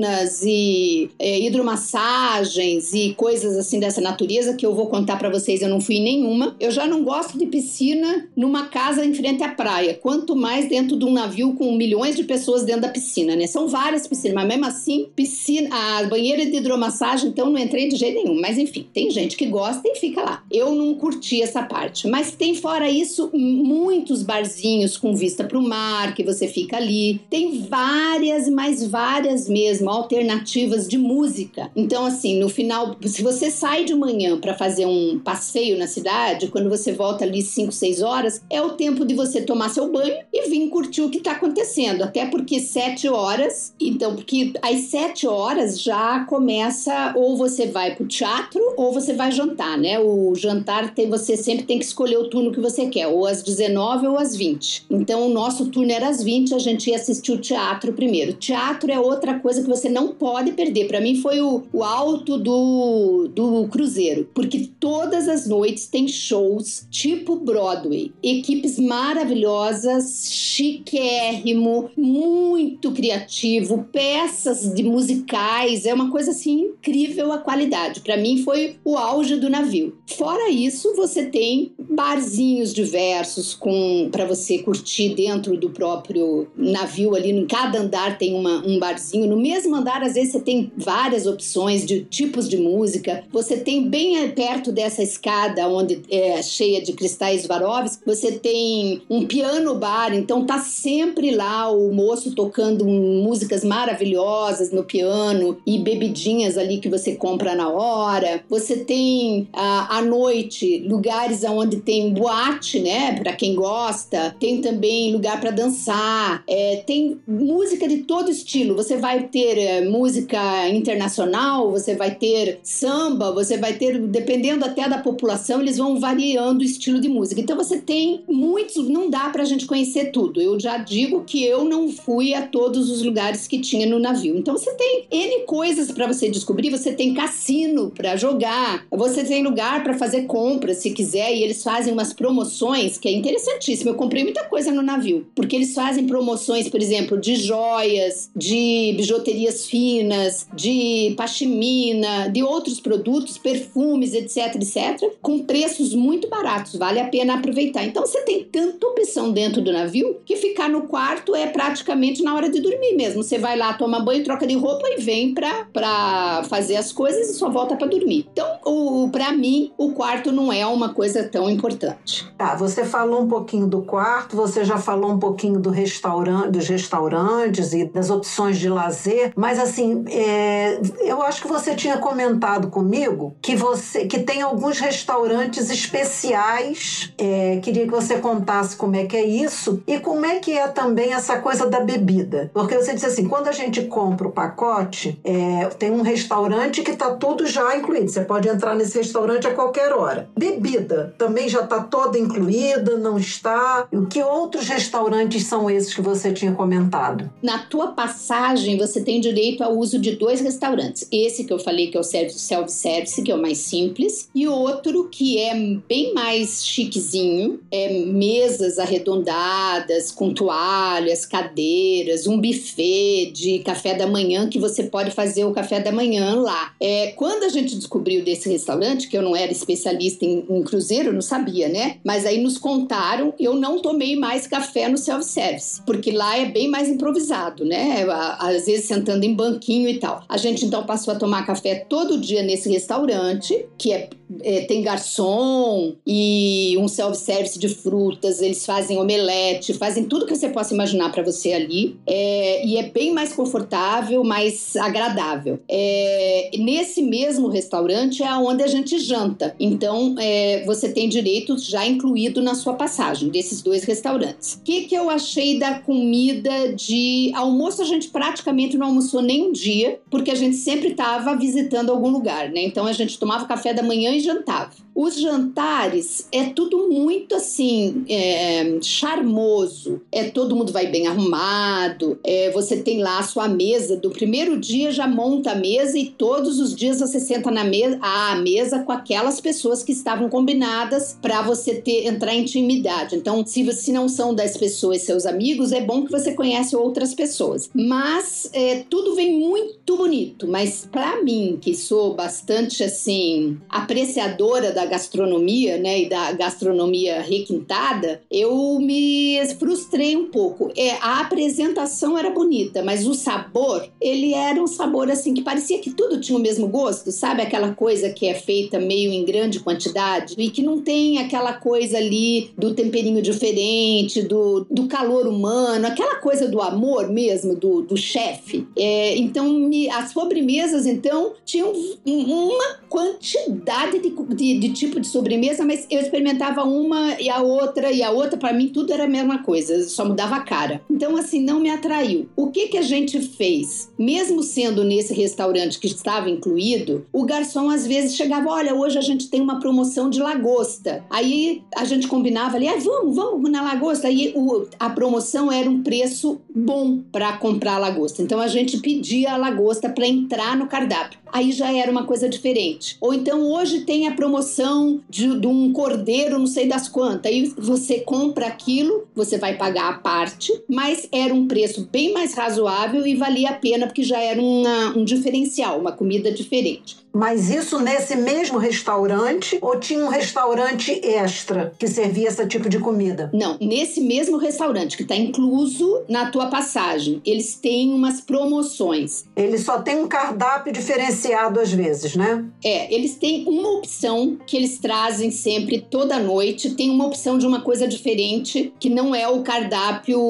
S2: piscinas e é, hidromassagens e coisas assim dessa natureza que eu vou contar para vocês. Eu não fui nenhuma. Eu já não gosto de piscina numa casa em frente à praia, quanto mais dentro de um navio com milhões de pessoas dentro da piscina, né? São várias piscinas, mas mesmo assim, piscina, a banheira de hidromassagem, então não entrei de jeito nenhum. Mas enfim, tem gente que gosta e fica lá. Eu não curti essa parte. Mas tem fora isso muitos barzinhos com vista para o mar, que você fica ali. Tem várias, mais várias mesmo, alternativas de música. Então, assim, no final, se você sai de manhã para fazer um passeio na cidade, quando você volta ali 5, 6 horas, é o tempo de você tomar seu banho e vir curtir o que está acontecendo. Até porque 7 horas, então, porque às 7 horas já começa, ou você vai pro teatro ou você vai jantar, né? O jantar tem, você sempre tem que escolher o turno que você quer, ou às 19 ou às 20. Então, o nosso turno era às 20, a gente ia assistir o teatro primeiro. Teatro é outra coisa que você não pode perder. Para mim, foi o, o alto do, do cruzeiro, porque todas as noites tem shows tipo Broadway, equipes maravilhosas, chiquérrimo, muito criativo, peças de musicais, é uma coisa assim incrível a qualidade. Para mim foi o auge do navio. Fora isso, você tem barzinhos diversos com para você curtir dentro do próprio navio ali, em cada andar tem uma, um barzinho. No mesmo andar, às vezes você tem várias opções de tipos de música. Você tem bem perto dessa escada onde é cheia de cristais Swarovski, você tem um piano bar, então tá sempre lá o moço tocando músicas maravilhosas no piano e bebidinhas ali que você compra na hora. Você tem ah, à noite lugares onde tem boate, né, para quem gosta. Tem também lugar para dançar. É, tem música de todo estilo. Você vai ter é, música internacional, você vai ter samba, você vai ter, dependendo até da população, eles vão variando o estilo de música. Então você tem muitos, não dá pra gente conhecer tudo. Eu já digo que eu não fui a todos os lugares que tinha no navio. Então você tem N coisas para você descobrir, você tem cassino para jogar. Você tem lugar para fazer compras se quiser e eles fazem umas promoções que é interessantíssimo. Eu comprei muita coisa no navio, porque eles fazem promoções, por exemplo, de joias, de bijuterias finas, de pashmina, de outros produtos, perfumes, etc, etc, com preços muito baratos. Vale a pena aproveitar. Então você tem tanta opção dentro do navio que ficar no quarto é praticamente na hora de dormir mesmo. Você vai lá, toma banho, troca de roupa e vem pra, pra fazer as coisas e só volta para dormir. Então, o, para mim, o quarto não é uma coisa tão importante.
S1: Tá, você falou um pouquinho do quarto, você já falou um pouquinho do restaurante, dos restaurantes e das opções de lazer, mas assim, é, eu acho que você tinha comentado comigo que você que tem alguns restaurantes especiais. É, queria que você contasse como é que é isso e como é que é também essa coisa da bebida. Porque você disse assim, quando a gente compra o pacote, é, tem um restaurante que está tudo já incluído. Você pode entrar nesse restaurante a qualquer hora. Bebida também já está toda incluída, não está? O que outros restaurantes são esses que você tinha comentado?
S2: Na tua passagem, você tem direito ao uso de dois restaurantes. Esse que eu falei que é o self-service, que é o mais simples, e outro que é bem mais chiquezinho, é mesas arredondadas com toalhas, cadeiras, um buffet de café da manhã que você pode fazer o café da manhã lá. É, quando a gente descobriu desse restaurante, que eu não era especialista em, em cruzeiro, não sabia, né? Mas aí nos contaram, eu não tomei mais café no self-service, porque lá é bem mais improvisado, né? Às vezes sentando em banquinho e tal. A gente então passou a tomar café todo dia nesse restaurante, que é, é tem garçom e um self-service de frutas, eles fazem omelete, fazem tudo que você possa imaginar para você ali. É, e é bem mais confortável, mais agradável. É, nesse mesmo restaurante é onde a gente janta. Então, é, você tem direito já incluído na sua passagem desses dois restaurantes. O que, que eu achei da comida de almoço? A gente praticamente não almoçou nem um dia, porque a gente sempre estava visitando algum lugar, né? Então a gente tomava café da manhã e jantava. Os jantares é tudo muito assim é, charmoso. É todo mundo vai bem arrumado. É, você tem lá a sua mesa. Do primeiro dia já monta a mesa e todos os dias você senta na mesa, à mesa com aquelas pessoas que estavam combinadas para você ter entrar em intimidade. Então, se você não são das pessoas seus amigos, é bom que você conhece outras pessoas. Mas é, tudo vem muito bonito. Mas para mim, que sou bastante assim apreciadora da gastronomia, né, e da gastronomia requintada, eu me frustrei um pouco. É, a apresentação era bonita, mas o sabor, ele era um sabor assim que parecia que tudo tinha o mesmo gosto, sabe? Aquela coisa que é feita meio em grande quantidade e que não tem aquela coisa ali do temperinho diferente, do, do calor humano, aquela coisa do amor mesmo, do, do chefe. É, então, me, as sobremesas, então, tinham uma quantidade de, de, de tipo de sobremesa, mas eu experimentava uma e a outra e a outra, para mim tudo era a mesma coisa, só mudava a cara. Então, assim, não me atraiu. O que que a gente fez? Mesmo sendo nesse restaurante que estava incluído, o garçom às vezes chegava: olha, hoje a gente tem uma promoção de lagosta. Aí a gente combinava ali: ah, vamos, vamos na lagosta. Aí o, a promoção era um preço bom para comprar lagosta. Então a gente pedia a lagosta para entrar no cardápio. Aí já era uma coisa diferente. Ou então hoje tem a promoção de, de um cordeiro, não sei das quantas. Aí você compra aquilo, você vai pagar a parte, mas era um preço bem mais razoável e valia a pena porque já era uma, um diferencial, uma comida diferente.
S1: Mas isso nesse mesmo restaurante ou tinha um restaurante extra que servia esse tipo de comida?
S2: Não, nesse mesmo restaurante que está incluso na tua passagem, eles têm umas promoções.
S1: Eles só têm um cardápio diferenciado às vezes, né?
S2: É, eles têm uma opção que eles trazem sempre toda noite, tem uma opção de uma coisa diferente que não é o cardápio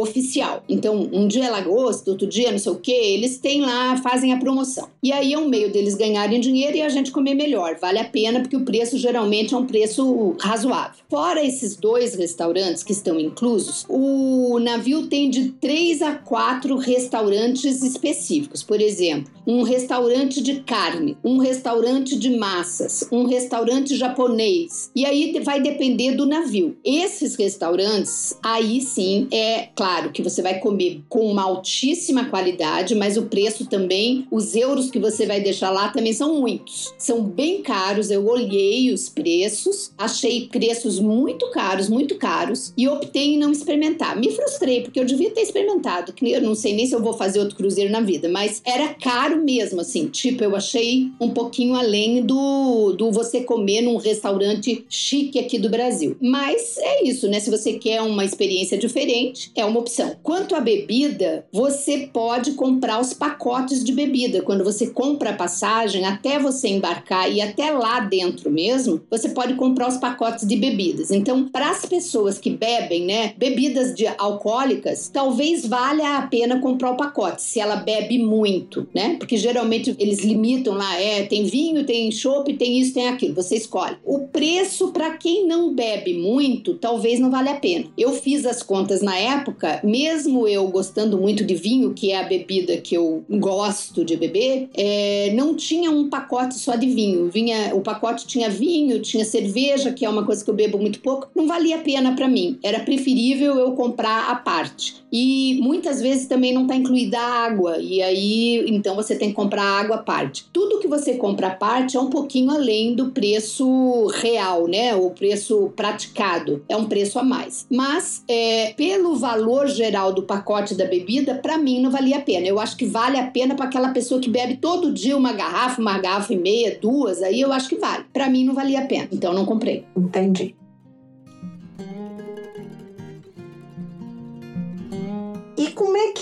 S2: oficial. Então, um dia é lagosta, outro dia não sei o que, eles têm lá, fazem a promoção. E aí é um meio deles eles ganharem dinheiro e a gente comer melhor. Vale a pena porque o preço geralmente é um preço razoável. Fora esses dois restaurantes que estão inclusos, o navio tem de três a quatro restaurantes específicos. Por exemplo, um restaurante de carne, um restaurante de massas, um restaurante japonês. E aí vai depender do navio. Esses restaurantes, aí sim, é claro que você vai comer com uma altíssima qualidade, mas o preço também, os euros que você vai deixar lá lá também são muitos. São bem caros, eu olhei os preços, achei preços muito caros, muito caros, e optei em não experimentar. Me frustrei, porque eu devia ter experimentado, que eu não sei nem se eu vou fazer outro cruzeiro na vida, mas era caro mesmo, assim. Tipo, eu achei um pouquinho além do, do você comer num restaurante chique aqui do Brasil. Mas é isso, né? Se você quer uma experiência diferente, é uma opção. Quanto à bebida, você pode comprar os pacotes de bebida. Quando você compra a passagem, até você embarcar e até lá dentro mesmo, você pode comprar os pacotes de bebidas. Então, para as pessoas que bebem, né, bebidas de alcoólicas, talvez valha a pena comprar o pacote, se ela bebe muito, né? Porque geralmente eles limitam lá, é, tem vinho, tem chopp, tem isso, tem aquilo, você escolhe. O preço para quem não bebe muito, talvez não vale a pena. Eu fiz as contas na época, mesmo eu gostando muito de vinho, que é a bebida que eu gosto de beber, é, não tinha um pacote só de vinho. Vinha, o pacote tinha vinho, tinha cerveja, que é uma coisa que eu bebo muito pouco. Não valia a pena para mim. Era preferível eu comprar a parte. E muitas vezes também não está incluída a água, e aí então você tem que comprar água à parte. Tudo que você compra à parte é um pouquinho além do preço real, né? O preço praticado. É um preço a mais. Mas, é, pelo valor geral do pacote da bebida, para mim não valia a pena. Eu acho que vale a pena para aquela pessoa que bebe todo dia uma garrafa, uma garrafa e meia, duas, aí eu acho que vale. Para mim não valia a pena, então não comprei.
S1: Entendi.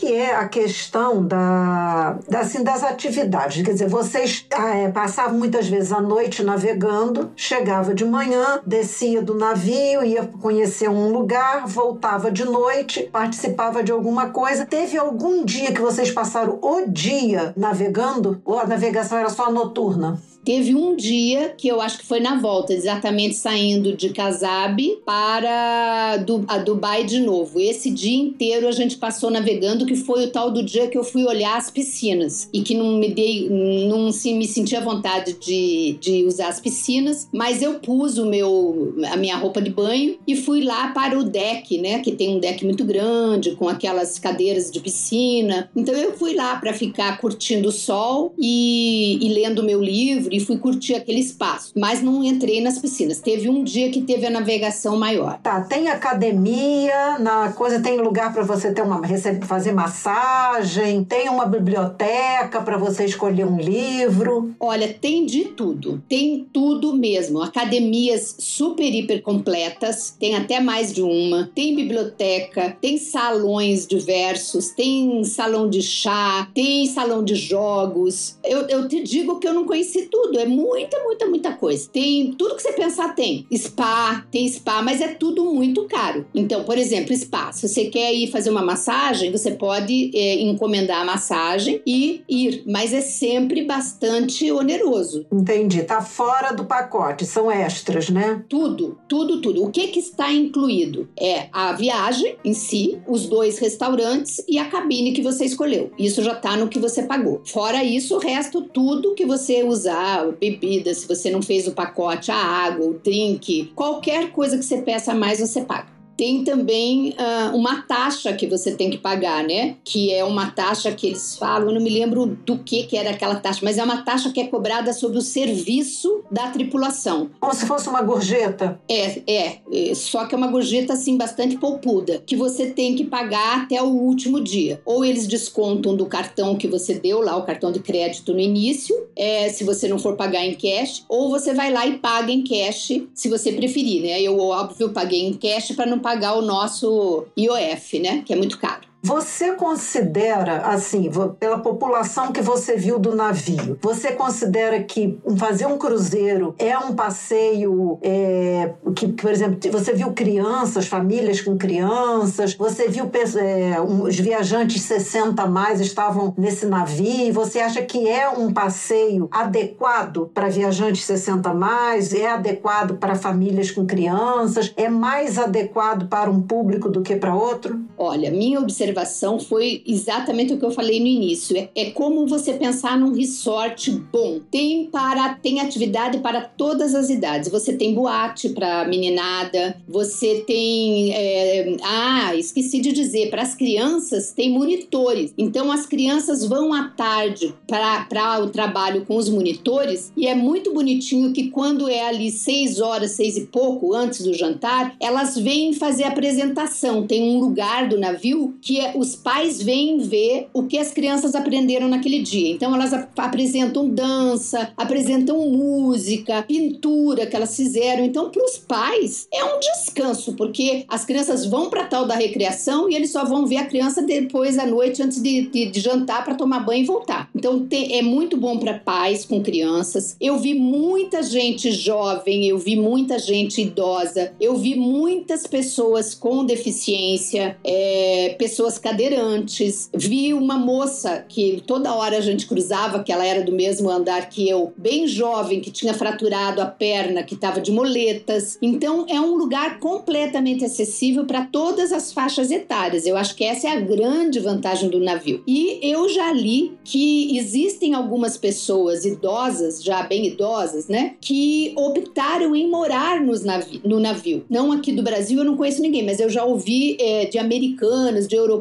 S1: Que é a questão da, assim, das atividades? Quer dizer, vocês ah, é, passavam muitas vezes a noite navegando, chegava de manhã, descia do navio, ia conhecer um lugar, voltava de noite, participava de alguma coisa. Teve algum dia que vocês passaram o dia navegando? Ou a navegação era só noturna?
S2: Teve um dia que eu acho que foi na volta, exatamente saindo de Casab para a Dubai de novo. Esse dia inteiro a gente passou navegando, que foi o tal do dia que eu fui olhar as piscinas e que não me dei, não se me sentia vontade de, de usar as piscinas, mas eu pus o meu, a minha roupa de banho e fui lá para o deck, né? Que tem um deck muito grande com aquelas cadeiras de piscina. Então eu fui lá para ficar curtindo o sol e, e lendo meu livro e fui curtir aquele espaço, mas não entrei nas piscinas. Teve um dia que teve a navegação maior.
S1: Tá, tem academia, na coisa tem lugar para você ter uma fazer massagem, tem uma biblioteca para você escolher um livro.
S2: Olha, tem de tudo. Tem tudo mesmo. Academias super hiper completas, tem até mais de uma. Tem biblioteca, tem salões diversos, tem salão de chá, tem salão de jogos. Eu, eu te digo que eu não conheci tudo tudo, é muita, muita, muita coisa. Tem tudo que você pensar tem. Spa, tem spa, mas é tudo muito caro. Então, por exemplo, spa. Se você quer ir fazer uma massagem, você pode é, encomendar a massagem e ir, mas é sempre bastante oneroso.
S1: Entendi. Tá fora do pacote, são extras, né?
S2: Tudo, tudo, tudo. O que que está incluído? É a viagem em si, os dois restaurantes e a cabine que você escolheu. Isso já tá no que você pagou. Fora isso, o resto, tudo que você usar bebida, se você não fez o pacote, a água, o drink, qualquer coisa que você peça mais, você paga tem também uh, uma taxa que você tem que pagar, né? Que é uma taxa que eles falam, eu não me lembro do que, que era aquela taxa, mas é uma taxa que é cobrada sobre o serviço da tripulação.
S1: Como se fosse uma gorjeta?
S2: É, é, é. Só que é uma gorjeta, assim, bastante poupuda, que você tem que pagar até o último dia. Ou eles descontam do cartão que você deu lá, o cartão de crédito no início, é, se você não for pagar em cash, ou você vai lá e paga em cash, se você preferir, né? Eu, óbvio, paguei em cash para não pagar o nosso IOF, né? Que é muito caro.
S1: Você considera, assim, pela população que você viu do navio, você considera que fazer um cruzeiro é um passeio é, que, por exemplo, você viu crianças, famílias com crianças, você viu é, os viajantes 60 a mais estavam nesse navio, você acha que é um passeio adequado para viajantes 60 a mais, é adequado para famílias com crianças, é mais adequado para um público do que para outro?
S2: Olha, minha observação observação foi exatamente o que eu falei no início. É, é como você pensar num resort bom. Tem para tem atividade para todas as idades. Você tem boate para meninada, você tem é, ah, esqueci de dizer, para as crianças tem monitores. Então as crianças vão à tarde para o trabalho com os monitores e é muito bonitinho que quando é ali seis horas, seis e pouco antes do jantar, elas vêm fazer apresentação. Tem um lugar do navio que os pais vêm ver o que as crianças aprenderam naquele dia. Então elas ap apresentam dança, apresentam música, pintura que elas fizeram. Então para os pais é um descanso porque as crianças vão para tal da recreação e eles só vão ver a criança depois à noite antes de, de, de jantar para tomar banho e voltar. Então tem, é muito bom para pais com crianças. Eu vi muita gente jovem, eu vi muita gente idosa, eu vi muitas pessoas com deficiência, é, pessoas cadeirantes. Vi uma moça que toda hora a gente cruzava, que ela era do mesmo andar que eu, bem jovem, que tinha fraturado a perna, que estava de moletas. Então é um lugar completamente acessível para todas as faixas etárias. Eu acho que essa é a grande vantagem do navio. E eu já li que existem algumas pessoas idosas, já bem idosas, né, que optaram em morar nos navi no navio. Não aqui do Brasil, eu não conheço ninguém, mas eu já ouvi é, de americanos, de europeus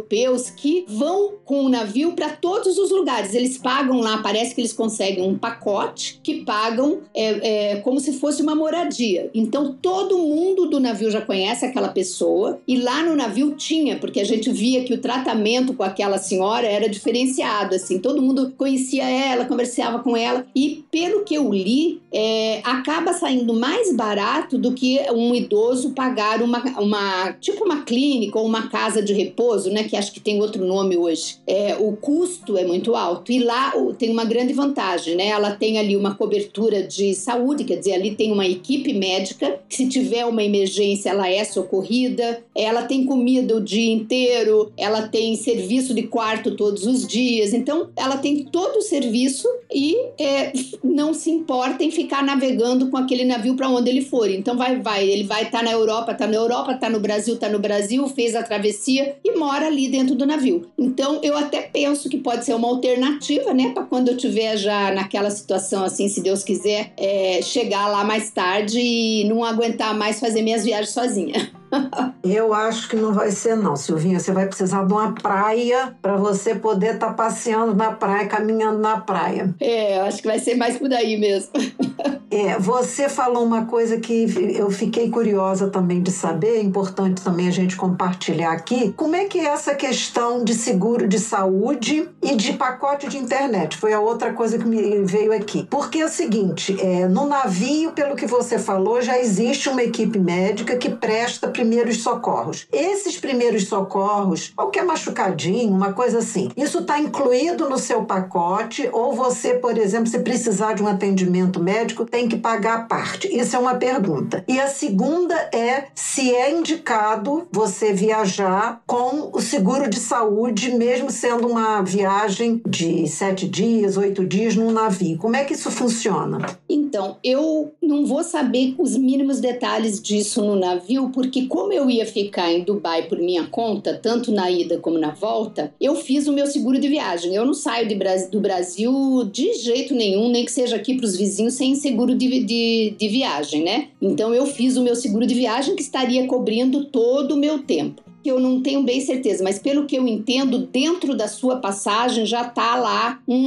S2: que vão com o navio para todos os lugares. Eles pagam lá, parece que eles conseguem um pacote que pagam é, é, como se fosse uma moradia. Então todo mundo do navio já conhece aquela pessoa e lá no navio tinha, porque a gente via que o tratamento com aquela senhora era diferenciado, assim, todo mundo conhecia ela, conversava com ela e pelo que eu li, é, acaba saindo mais barato do que um idoso pagar uma, uma tipo uma clínica ou uma casa de repouso, né, que acho que tem outro nome hoje. É, o custo é muito alto e lá tem uma grande vantagem, né? Ela tem ali uma cobertura de saúde, quer dizer, ali tem uma equipe médica que se tiver uma emergência ela é socorrida, ela tem comida o dia inteiro, ela tem serviço de quarto todos os dias, então ela tem todo o serviço e é, não se importa em ficar navegando com aquele navio para onde ele for. Então vai, vai, ele vai estar tá na Europa, tá na Europa, tá no Brasil, tá no Brasil, fez a travessia e mora ali dentro do navio. Então eu até penso que pode ser uma alternativa, né, para quando eu tiver já naquela situação assim, se Deus quiser, é, chegar lá mais tarde e não aguentar mais fazer minhas viagens sozinha.
S1: Eu acho que não vai ser, não, Silvinha. Você vai precisar de uma praia para você poder estar tá passeando na praia, caminhando na praia.
S2: É, eu acho que vai ser mais por aí mesmo.
S1: É, você falou uma coisa que eu fiquei curiosa também de saber, é importante também a gente compartilhar aqui. Como é que é essa questão de seguro de saúde e de pacote de internet? Foi a outra coisa que me veio aqui. Porque é o seguinte, é, no navio, pelo que você falou, já existe uma equipe médica que presta primeiros socorros. Esses primeiros socorros, qualquer machucadinho, uma coisa assim, isso está incluído no seu pacote ou você, por exemplo, se precisar de um atendimento médico, tem que pagar a parte? Isso é uma pergunta. E a segunda é se é indicado você viajar com o seguro de saúde, mesmo sendo uma viagem de sete dias, oito dias num navio. Como é que isso funciona?
S2: Então, eu não vou saber os mínimos detalhes disso no navio, porque como eu ia ficar em Dubai por minha conta, tanto na ida como na volta, eu fiz o meu seguro de viagem. Eu não saio do Brasil de jeito nenhum, nem que seja aqui para os vizinhos, sem seguro de, de, de viagem, né? Então eu fiz o meu seguro de viagem que estaria cobrindo todo o meu tempo que eu não tenho bem certeza, mas pelo que eu entendo, dentro da sua passagem já está lá um,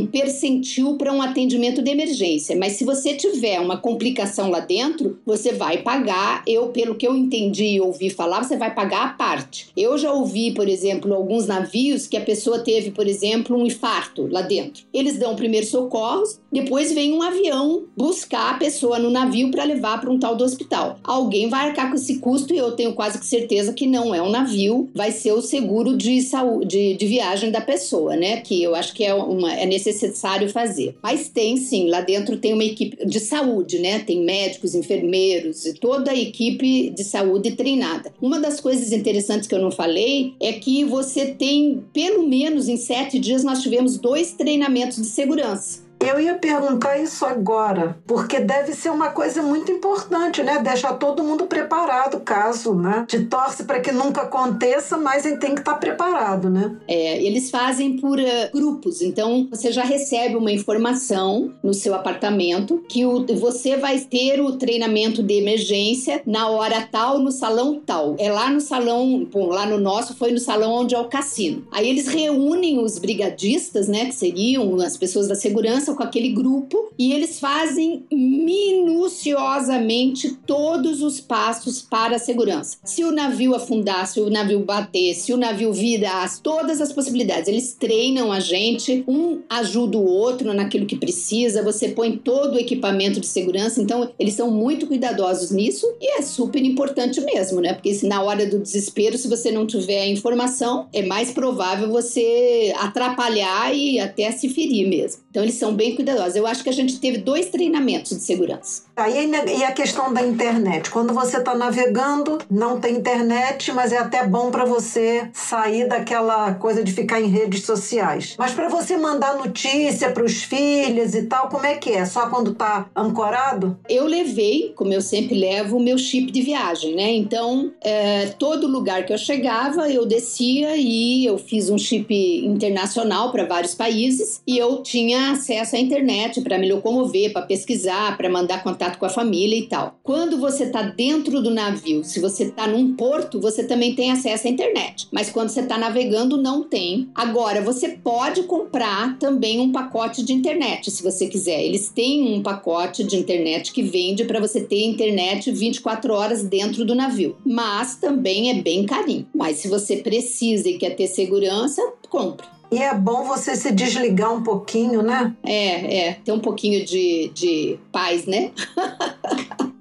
S2: um percentil para um atendimento de emergência. Mas se você tiver uma complicação lá dentro, você vai pagar. Eu, pelo que eu entendi e ouvi falar, você vai pagar a parte. Eu já ouvi, por exemplo, alguns navios que a pessoa teve, por exemplo, um infarto lá dentro. Eles dão primeiros socorros, depois vem um avião buscar a pessoa no navio para levar para um tal do hospital. Alguém vai arcar com esse custo e eu tenho quase que certeza que não é um navio, vai ser o seguro de saúde de, de viagem da pessoa, né? Que eu acho que é, uma, é necessário fazer. Mas tem sim, lá dentro tem uma equipe de saúde, né? Tem médicos, enfermeiros e toda a equipe de saúde treinada. Uma das coisas interessantes que eu não falei é que você tem, pelo menos em sete dias, nós tivemos dois treinamentos de segurança
S1: Eu ia perguntar isso agora, porque deve ser uma coisa muito importante, né? Deixar todo mundo preparado caso, né? Te torce para que nunca aconteça, mas ele tem que estar tá preparado, né?
S2: É, eles fazem por uh, grupos, então você já recebe uma informação no seu apartamento que o, você vai ter o treinamento de emergência na hora tal, no salão tal. É lá no salão, bom, lá no nosso foi no salão onde é o cassino. Aí eles reúnem os brigadistas, né, que seriam as pessoas da segurança com aquele grupo e eles fazem minuciosamente todos os passos para a segurança. Se o navio afundar, se o navio bater, se o navio virar, todas as possibilidades. Eles treinam a gente, um ajuda o outro naquilo que precisa, você põe todo o equipamento de segurança, então eles são muito cuidadosos nisso e é super importante mesmo, né? Porque se na hora do desespero, se você não tiver a informação, é mais provável você atrapalhar e até se ferir mesmo. Então eles são bem cuidadosos. Eu acho que a gente teve dois treinamentos de segurança.
S1: Tá, e a questão da internet? Quando você está navegando, não tem internet, mas é até bom para você sair daquela coisa de ficar em redes sociais. Mas para você mandar notícia para os filhos e tal, como é que é? Só quando está ancorado?
S2: Eu levei, como eu sempre levo, o meu chip de viagem, né? Então, é, todo lugar que eu chegava, eu descia e eu fiz um chip internacional para vários países e eu tinha acesso à internet para me locomover, para pesquisar, para mandar contato com a família e tal. Quando você está dentro do navio, se você está num porto, você também tem acesso à internet. Mas quando você está navegando, não tem. Agora, você pode comprar também um pacote de internet, se você quiser. Eles têm um pacote de internet que vende para você ter internet 24 horas dentro do navio. Mas também é bem carinho. Mas se você precisa e quer ter segurança, compre.
S1: E é bom você se desligar um pouquinho, né?
S2: É, é. Ter um pouquinho de, de paz, né?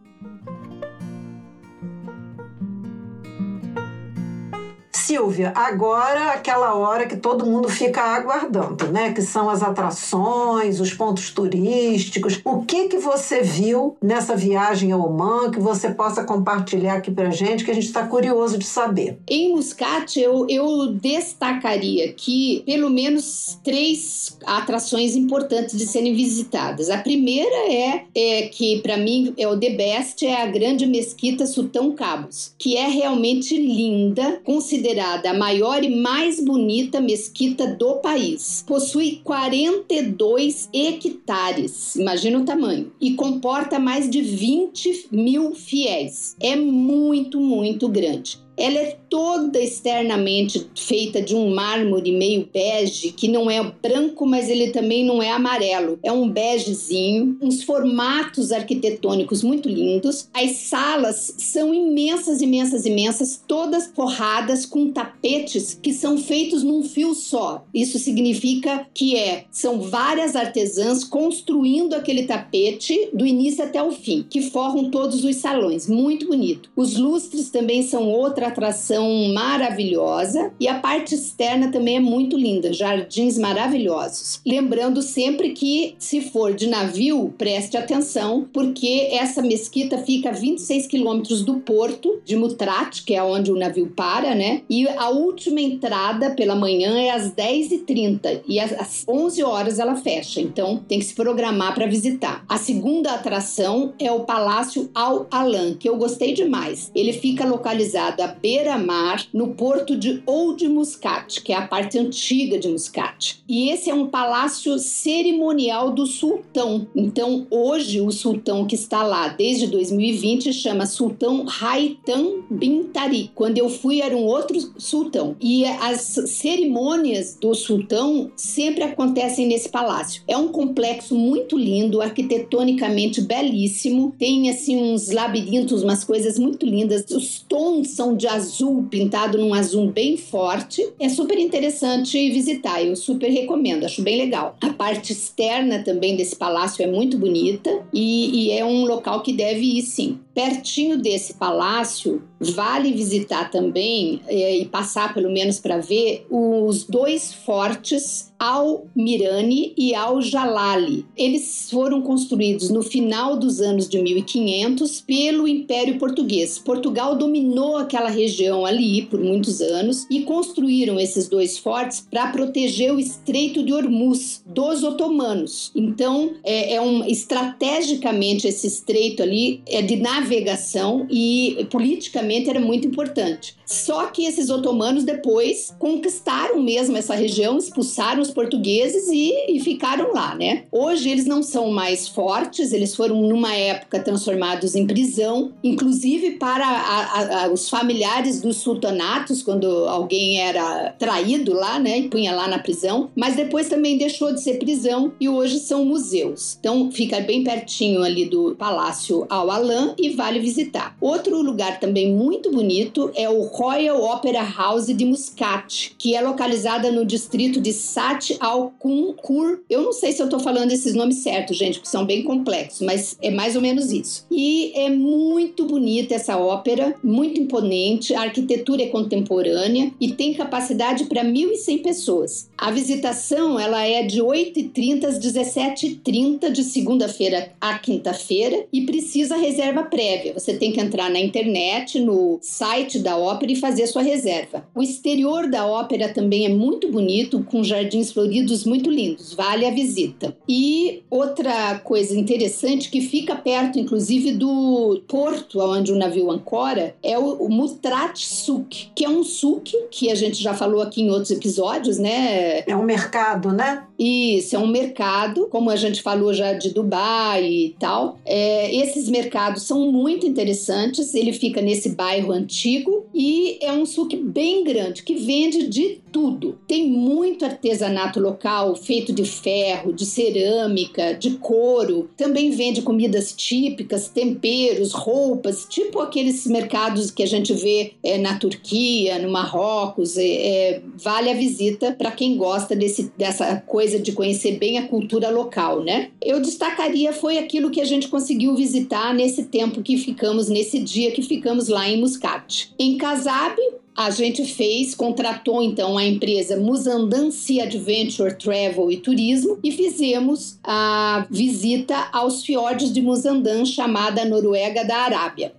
S1: Silvia, agora aquela hora que todo mundo fica aguardando, né? Que são as atrações, os pontos turísticos. O que que você viu nessa viagem ao Oman que você possa compartilhar aqui pra gente, que a gente está curioso de saber?
S2: Em Muscat, eu, eu destacaria aqui pelo menos três atrações importantes de serem visitadas. A primeira é, é que, para mim, é o The Best, é a grande mesquita Sultão Cabos, que é realmente linda, considerada considerada a maior e mais bonita mesquita do país. Possui 42 hectares, imagina o tamanho, e comporta mais de 20 mil fiéis. É muito, muito grande. Ela é toda externamente feita de um mármore meio bege, que não é branco, mas ele também não é amarelo. É um begezinho, uns formatos arquitetônicos muito lindos. As salas são imensas, imensas, imensas, todas forradas com tapetes que são feitos num fio só. Isso significa que é são várias artesãs construindo aquele tapete do início até o fim, que forram todos os salões. Muito bonito. Os lustres também são outra atração maravilhosa e a parte externa também é muito linda, jardins maravilhosos. Lembrando sempre que se for de navio, preste atenção, porque essa mesquita fica a 26 quilômetros do porto de Mutrat, que é onde o navio para, né? E a última entrada pela manhã é às 10h30 e às 11 horas ela fecha, então tem que se programar para visitar. A segunda atração é o Palácio Al Alan, que eu gostei demais. Ele fica localizado à beira-mar, no porto de Old Muscat, que é a parte antiga de Muscat. E esse é um palácio cerimonial do sultão. Então, hoje, o sultão que está lá desde 2020 chama Sultão Haitam bin Tariq. Quando eu fui, era um outro sultão. E as cerimônias do sultão sempre acontecem nesse palácio. É um complexo muito lindo, arquitetonicamente belíssimo. Tem, assim, uns labirintos, umas coisas muito lindas. Os tons são de azul, pintado num azul bem forte. É super interessante visitar, eu super recomendo, acho bem legal. A parte externa também desse palácio é muito bonita e, e é um local que deve ir sim. Pertinho desse palácio, vale visitar também é, e passar pelo menos para ver os dois fortes Al Mirani e Al Jalali. Eles foram construídos no final dos anos de 1500 pelo Império Português. Portugal dominou aquela região ali por muitos anos e construíram esses dois fortes para proteger o Estreito de Hormuz dos otomanos. Então, é, é um estrategicamente esse estreito ali é de navegação e politicamente era muito importante. Só que esses otomanos depois conquistaram mesmo essa região, expulsaram os portugueses e, e ficaram lá, né? Hoje eles não são mais fortes, eles foram numa época transformados em prisão, inclusive para a, a, os familiares dos sultanatos, quando alguém era traído lá, né, e punha lá na prisão, mas depois também deixou de ser prisão e hoje são museus. Então fica bem pertinho ali do Palácio Al-Alan e vale visitar. Outro lugar também muito bonito é o Royal Opera House de Muscat, que é localizada no distrito de Sat al-Kunkur. Eu não sei se eu estou falando esses nomes certos, gente, porque são bem complexos, mas é mais ou menos isso. E é muito bonita essa ópera, muito imponente, a arquitetura é contemporânea e tem capacidade para 1.100 pessoas. A visitação ela é de 8h30 às 17h30 de segunda-feira à quinta-feira e precisa reserva prévia. Você tem que entrar na internet, no site da ópera e fazer sua reserva. O exterior da ópera também é muito bonito, com jardins floridos muito lindos, vale a visita. E outra coisa interessante que fica perto, inclusive, do porto onde o navio ancora, é o, o Mutrat Suk, que é um suk que a gente já falou aqui em outros episódios, né?
S1: É um mercado, né?
S2: Isso, é um mercado, como a gente falou já de Dubai e tal. É, esses mercados são muito interessantes, ele fica nesse bairro antigo e é um suque bem grande que vende de tudo. Tem muito artesanato local feito de ferro, de cerâmica, de couro. Também vende comidas típicas, temperos, roupas, tipo aqueles mercados que a gente vê é, na Turquia, no Marrocos. É, é, vale a visita para quem gosta desse, dessa coisa de conhecer bem a cultura local, né? Eu destacaria foi aquilo que a gente conseguiu visitar nesse tempo que ficamos, nesse dia que ficamos lá em Muscat. Em Casab, a gente fez, contratou então a empresa Musandansi Adventure Travel e Turismo e fizemos a visita aos fiordes de Musandan, chamada Noruega da Arábia.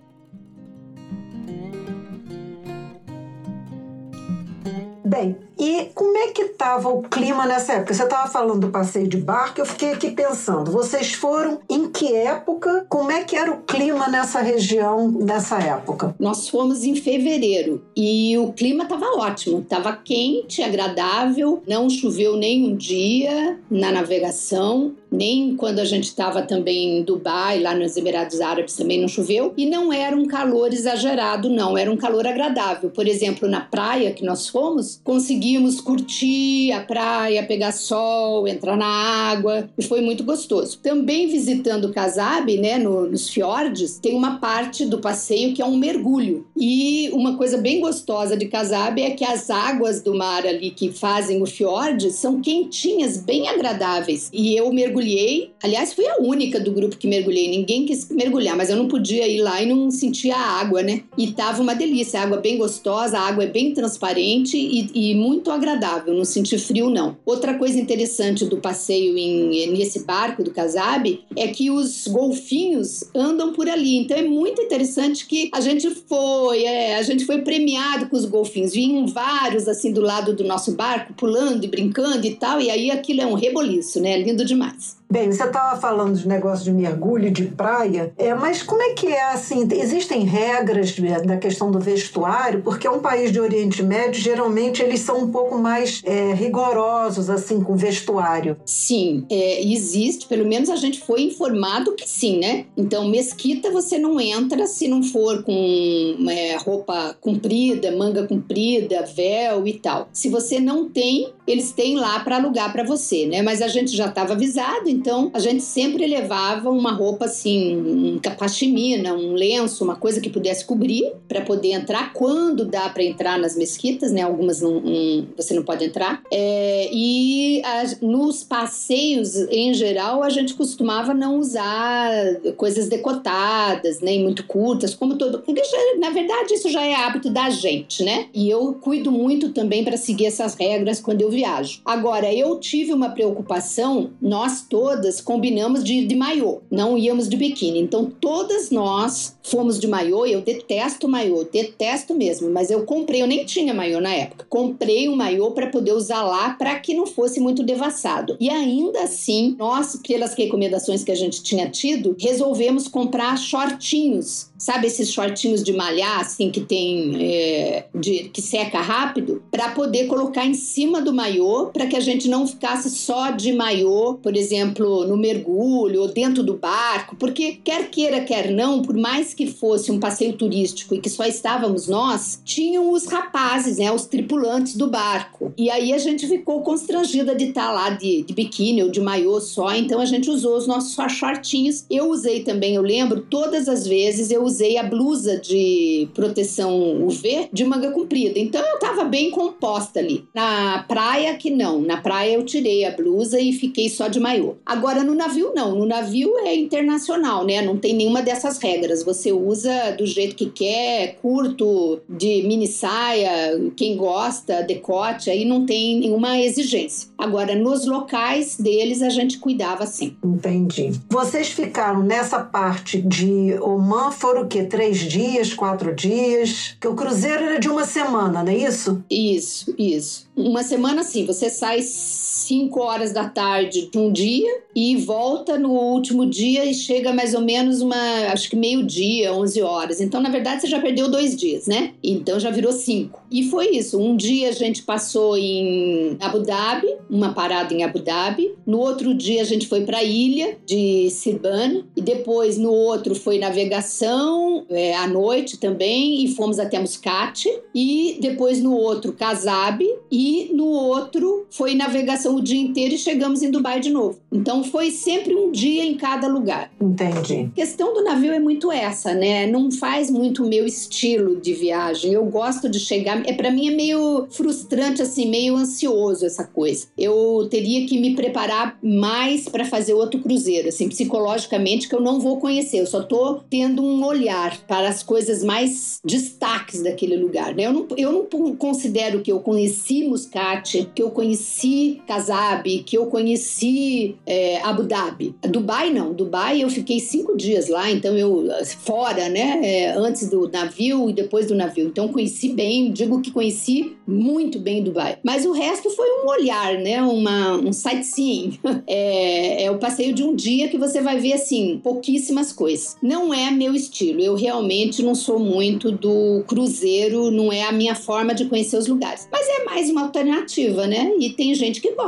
S1: Bem, e como é que estava o clima nessa época? Você estava falando do passeio de barco, eu fiquei aqui pensando, vocês foram em que época? Como é que era o clima nessa região nessa época?
S2: Nós fomos em fevereiro e o clima estava ótimo, estava quente, agradável, não choveu nem um dia na navegação, nem quando a gente estava também em Dubai, lá nos Emirados Árabes também não choveu, e não era um calor exagerado, não, era um calor agradável. Por exemplo, na praia que nós fomos, conseguimos curtir a praia, pegar sol, entrar na água, e foi muito gostoso. Também visitando Kasab, né, no, nos fiordes, tem uma parte do passeio que é um mergulho. E uma coisa bem gostosa de Kasab é que as águas do mar ali que fazem o fiord são quentinhas, bem agradáveis. E eu mergulhei. Aliás, fui a única do grupo que mergulhei. Ninguém quis mergulhar, mas eu não podia ir lá e não sentia a água, né? E tava uma delícia. A água bem gostosa, a água é bem transparente e, e muito agradável. Não senti frio, não. Outra coisa interessante do passeio em, nesse barco do Casab é que os golfinhos andam por ali. Então é muito interessante que a gente foi, é, a gente foi premiado com os golfinhos. Vinham vários assim do lado do nosso barco, pulando e brincando e tal. E aí aquilo é um reboliço, né? Lindo demais.
S1: Bem, você estava falando de negócio de mergulho, de praia, é, mas como é que é assim? Existem regras da questão do vestuário? Porque é um país de Oriente Médio, geralmente eles são um pouco mais é, rigorosos assim com vestuário.
S2: Sim, é, existe, pelo menos a gente foi informado que sim, né? Então, mesquita você não entra se não for com é, roupa comprida, manga comprida, véu e tal. Se você não tem eles têm lá para alugar para você, né? Mas a gente já estava avisado, então a gente sempre levava uma roupa assim, um capachimina, um lenço, uma coisa que pudesse cobrir para poder entrar quando dá para entrar nas mesquitas, né? Algumas não, você não pode entrar. É, e a, nos passeios em geral a gente costumava não usar coisas decotadas, nem né? muito curtas, como todo, porque já, na verdade isso já é hábito da gente, né? E eu cuido muito também para seguir essas regras quando eu viajo. Agora eu tive uma preocupação, nós todas combinamos de ir de maiô, não íamos de biquíni. Então todas nós fomos de maiô. Eu detesto maiô, detesto mesmo. Mas eu comprei, eu nem tinha maiô na época. Comprei um maiô para poder usar lá para que não fosse muito devassado. E ainda assim, nós, pelas recomendações que a gente tinha tido, resolvemos comprar shortinhos sabe esses shortinhos de malhar assim que tem é, de, que seca rápido? Para poder colocar em cima do maiô para que a gente não ficasse só de maiô por exemplo no mergulho ou dentro do barco. Porque quer queira quer não por mais que fosse um passeio turístico e que só estávamos nós tinham os rapazes né os tripulantes do barco. E aí a gente ficou constrangida de estar tá lá de, de biquíni ou de maiô só. Então a gente usou os nossos shortinhos. Eu usei também eu lembro todas as vezes eu usei a blusa de proteção UV de manga comprida. Então eu tava bem composta ali. Na praia que não, na praia eu tirei a blusa e fiquei só de maiô. Agora no navio não, no navio é internacional, né? Não tem nenhuma dessas regras. Você usa do jeito que quer, curto, de mini saia, quem gosta, decote, aí não tem nenhuma exigência. Agora nos locais deles a gente cuidava assim.
S1: Entendi. Vocês ficaram nessa parte de Oman foram o quê? Três dias, quatro dias? Que o cruzeiro era de uma semana, não é isso?
S2: Isso, isso. Uma semana sim, você sai 5 horas da tarde de um dia e volta no último dia e chega mais ou menos uma, acho que meio-dia, 11 horas. Então, na verdade, você já perdeu dois dias, né? Então já virou cinco. E foi isso. Um dia a gente passou em Abu Dhabi, uma parada em Abu Dhabi. No outro dia a gente foi para a ilha de Sirban e depois no outro foi navegação é, à noite também e fomos até Muscat e depois no outro Casab e no outro foi navegação o dia inteiro e chegamos em Dubai de novo. Então foi sempre um dia em cada lugar.
S1: Entendi.
S2: A questão do navio é muito essa, né? Não faz muito o meu estilo de viagem. Eu gosto de chegar. É para mim é meio frustrante assim, meio ansioso essa coisa. Eu teria que me preparar mais para fazer outro cruzeiro, assim, psicologicamente que eu não vou conhecer. Eu só tô tendo um olhar para as coisas mais destaques daquele lugar, né? Eu não, eu não considero que eu conheci Muscat, que eu conheci Casab, que eu conheci é, Abu Dhabi. Dubai não, Dubai eu fiquei cinco dias lá, então eu fora, né? É, antes do navio e depois do navio. Então conheci bem, digo que conheci muito bem Dubai. Mas o resto foi um olhar, né? Uma, um sightseeing. É, é o passeio de um dia que você vai ver assim pouquíssimas coisas. Não é meu estilo. Eu realmente não sou muito do cruzeiro, não é a minha forma de conhecer os lugares. Mas é mais uma alternativa, né? E tem gente que gosta.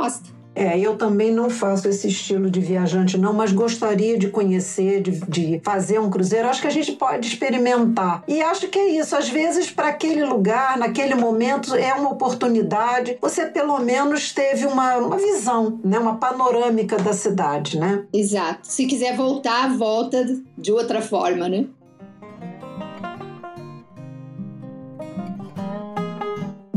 S1: É, eu também não faço esse estilo de viajante, não, mas gostaria de conhecer, de, de fazer um cruzeiro. Acho que a gente pode experimentar. E acho que é isso. Às vezes, para aquele lugar, naquele momento, é uma oportunidade. Você, pelo menos, teve uma, uma visão, né? uma panorâmica da cidade, né?
S2: Exato. Se quiser voltar, volta de outra forma, né?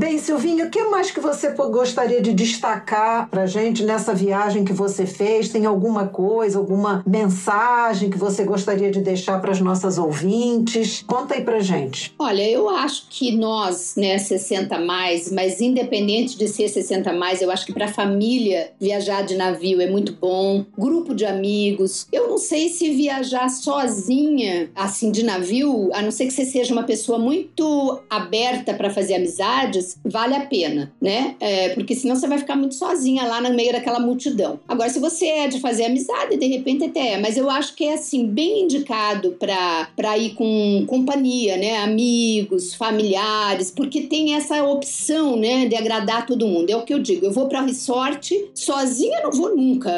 S1: Bem, Silvinho, o que mais que você gostaria de destacar para gente nessa viagem que você fez? Tem alguma coisa, alguma mensagem que você gostaria de deixar para as nossas ouvintes? Conta aí para gente.
S2: Olha, eu acho que nós, né, 60 mais, mas independente de ser 60 mais, eu acho que para família viajar de navio é muito bom. Grupo de amigos. Eu não sei se viajar sozinha, assim, de navio, a não ser que você seja uma pessoa muito aberta para fazer amizades vale a pena, né? É, porque senão você vai ficar muito sozinha lá no meio daquela multidão. Agora, se você é de fazer amizade, de repente até é, mas eu acho que é assim, bem indicado para ir com companhia, né? Amigos, familiares, porque tem essa opção, né, de agradar todo mundo. É o que eu digo, eu vou para resort, sozinha não vou nunca,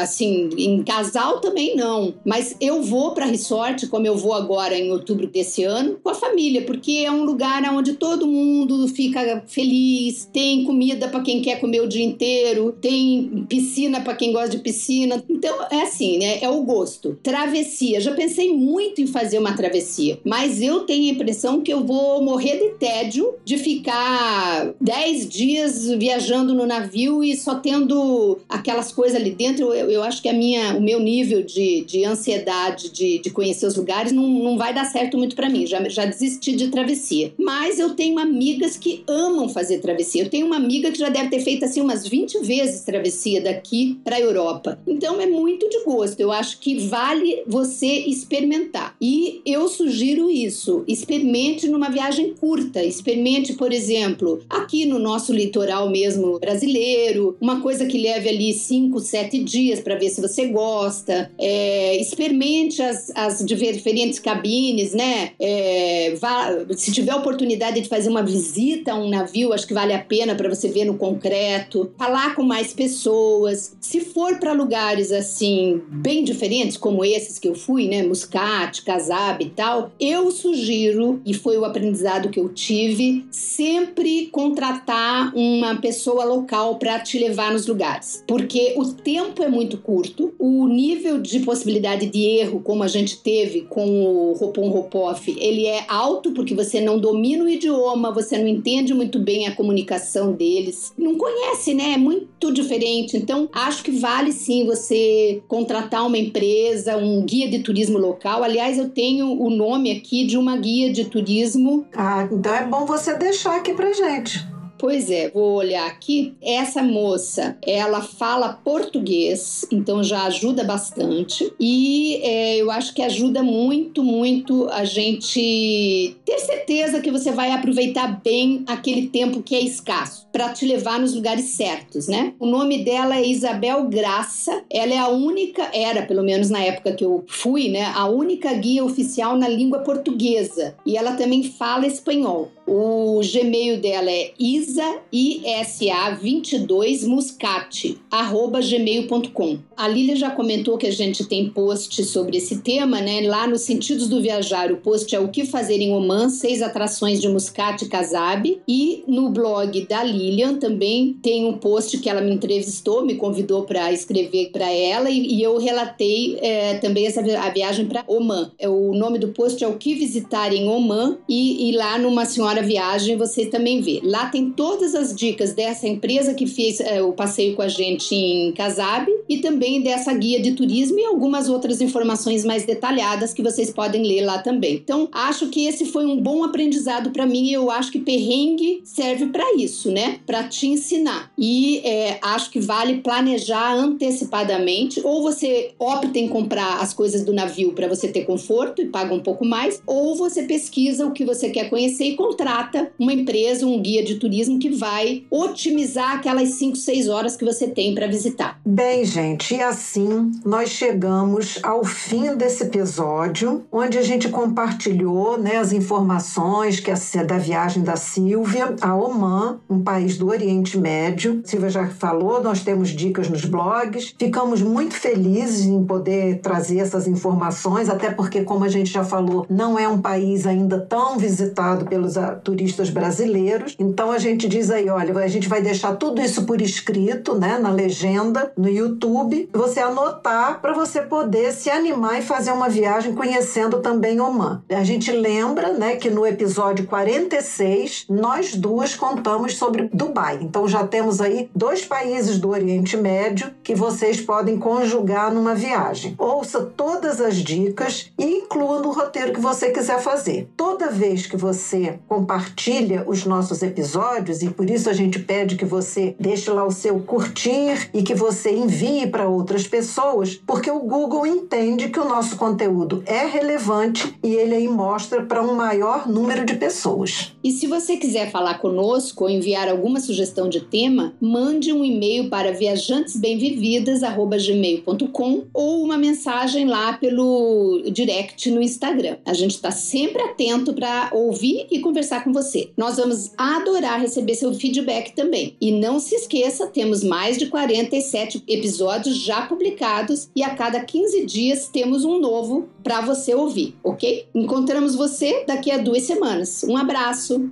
S2: assim, em casal também não, mas eu vou para resort, como eu vou agora em outubro desse ano, com a família, porque é um lugar onde todo mundo fica fica feliz, tem comida para quem quer comer o dia inteiro, tem piscina para quem gosta de piscina. Então é assim, né? É o gosto. Travessia. Já pensei muito em fazer uma travessia, mas eu tenho a impressão que eu vou morrer de tédio de ficar 10 dias viajando no navio e só tendo aquelas coisas ali dentro. Eu, eu acho que a minha, o meu nível de, de ansiedade de, de conhecer os lugares não, não vai dar certo muito para mim. Já, já desisti de travessia. Mas eu tenho amigas que amam fazer travessia. Eu tenho uma amiga que já deve ter feito assim umas 20 vezes travessia daqui para Europa. Então é muito de gosto. Eu acho que vale você experimentar. E eu sugiro isso. Experimente numa viagem curta. Experimente, por exemplo, aqui no nosso litoral mesmo brasileiro, uma coisa que leve ali 5, 7 dias para ver se você gosta. É, experimente as, as diferentes cabines, né? É, vá, se tiver oportunidade de fazer uma visita a um navio, acho que vale a pena para você ver no concreto, falar com mais pessoas. Se for para lugares assim bem diferentes como esses que eu fui, né, Muscat, Casab e tal, eu sugiro e foi o aprendizado que eu tive, sempre contratar uma pessoa local para te levar nos lugares, porque o tempo é muito curto, o nível de possibilidade de erro, como a gente teve com o Ropon Ropoff, ele é alto porque você não domina o idioma, você não entende muito bem a comunicação deles, não conhece, né? É muito diferente. Então, acho que vale sim você contratar uma empresa, um guia de turismo local. Aliás, eu tenho o nome aqui de uma guia de turismo.
S1: Ah, então é bom você deixar aqui pra gente.
S2: Pois é, vou olhar aqui. Essa moça, ela fala português, então já ajuda bastante. E é, eu acho que ajuda muito, muito a gente ter certeza que você vai aproveitar bem aquele tempo que é escasso para te levar nos lugares certos, né? O nome dela é Isabel Graça. Ela é a única, era pelo menos na época que eu fui, né? A única guia oficial na língua portuguesa. E ela também fala espanhol. O Gmail dela é isa, isa 22 muscate arroba gmail.com. A Lília já comentou que a gente tem post sobre esse tema, né? Lá nos Sentidos do Viajar, o post é o que fazer em Oman, seis atrações de Muscat e Casab. E no blog da Lilian também tem um post que ela me entrevistou, me convidou para escrever para ela e, e, eu relatei é, também essa a viagem para Oman. É, o nome do post é o que visitar em Oman e, e lá numa senhora Viagem você também vê. Lá tem todas as dicas dessa empresa que fez é, o passeio com a gente em Casab e também dessa guia de turismo e algumas outras informações mais detalhadas que vocês podem ler lá também. Então, acho que esse foi um bom aprendizado para mim e eu acho que perrengue serve para isso, né? Para te ensinar. E é, acho que vale planejar antecipadamente ou você opta em comprar as coisas do navio para você ter conforto e paga um pouco mais, ou você pesquisa o que você quer conhecer e contrata uma empresa, um guia de turismo que vai otimizar aquelas 5, 6 horas que você tem para visitar.
S1: Bem, gente, e assim nós chegamos ao fim desse episódio, onde a gente compartilhou né, as informações que é da viagem da Silvia a Oman, um país do Oriente Médio. A Silvia já falou, nós temos dicas nos blogs. Ficamos muito felizes em poder trazer essas informações, até porque, como a gente já falou, não é um país ainda tão visitado pelos turistas brasileiros. Então a gente diz aí, olha, a gente vai deixar tudo isso por escrito, né, na legenda, no YouTube, você anotar para você poder se animar e fazer uma viagem conhecendo também Oman. A gente lembra, né, que no episódio 46 nós duas contamos sobre Dubai. Então já temos aí dois países do Oriente Médio que vocês podem conjugar numa viagem. Ouça todas as dicas e inclua no roteiro que você quiser fazer. Toda vez que você compartilha os nossos episódios e por isso a gente pede que você deixe lá o seu curtir e que você envie para outras pessoas, porque o Google entende que o nosso conteúdo é relevante e ele aí mostra para um maior número de pessoas.
S2: E se você quiser falar conosco ou enviar alguma sugestão de tema, mande um e-mail para viajantesbemvividas@gmail.com ou uma mensagem lá pelo direct no Instagram. A gente está sempre atento para ouvir e conversar com você. Nós vamos adorar receber seu feedback também. E não se esqueça, temos mais de 47 episódios já publicados e a cada 15 dias temos um novo para você ouvir, ok? Encontramos você daqui a duas semanas. Um abraço!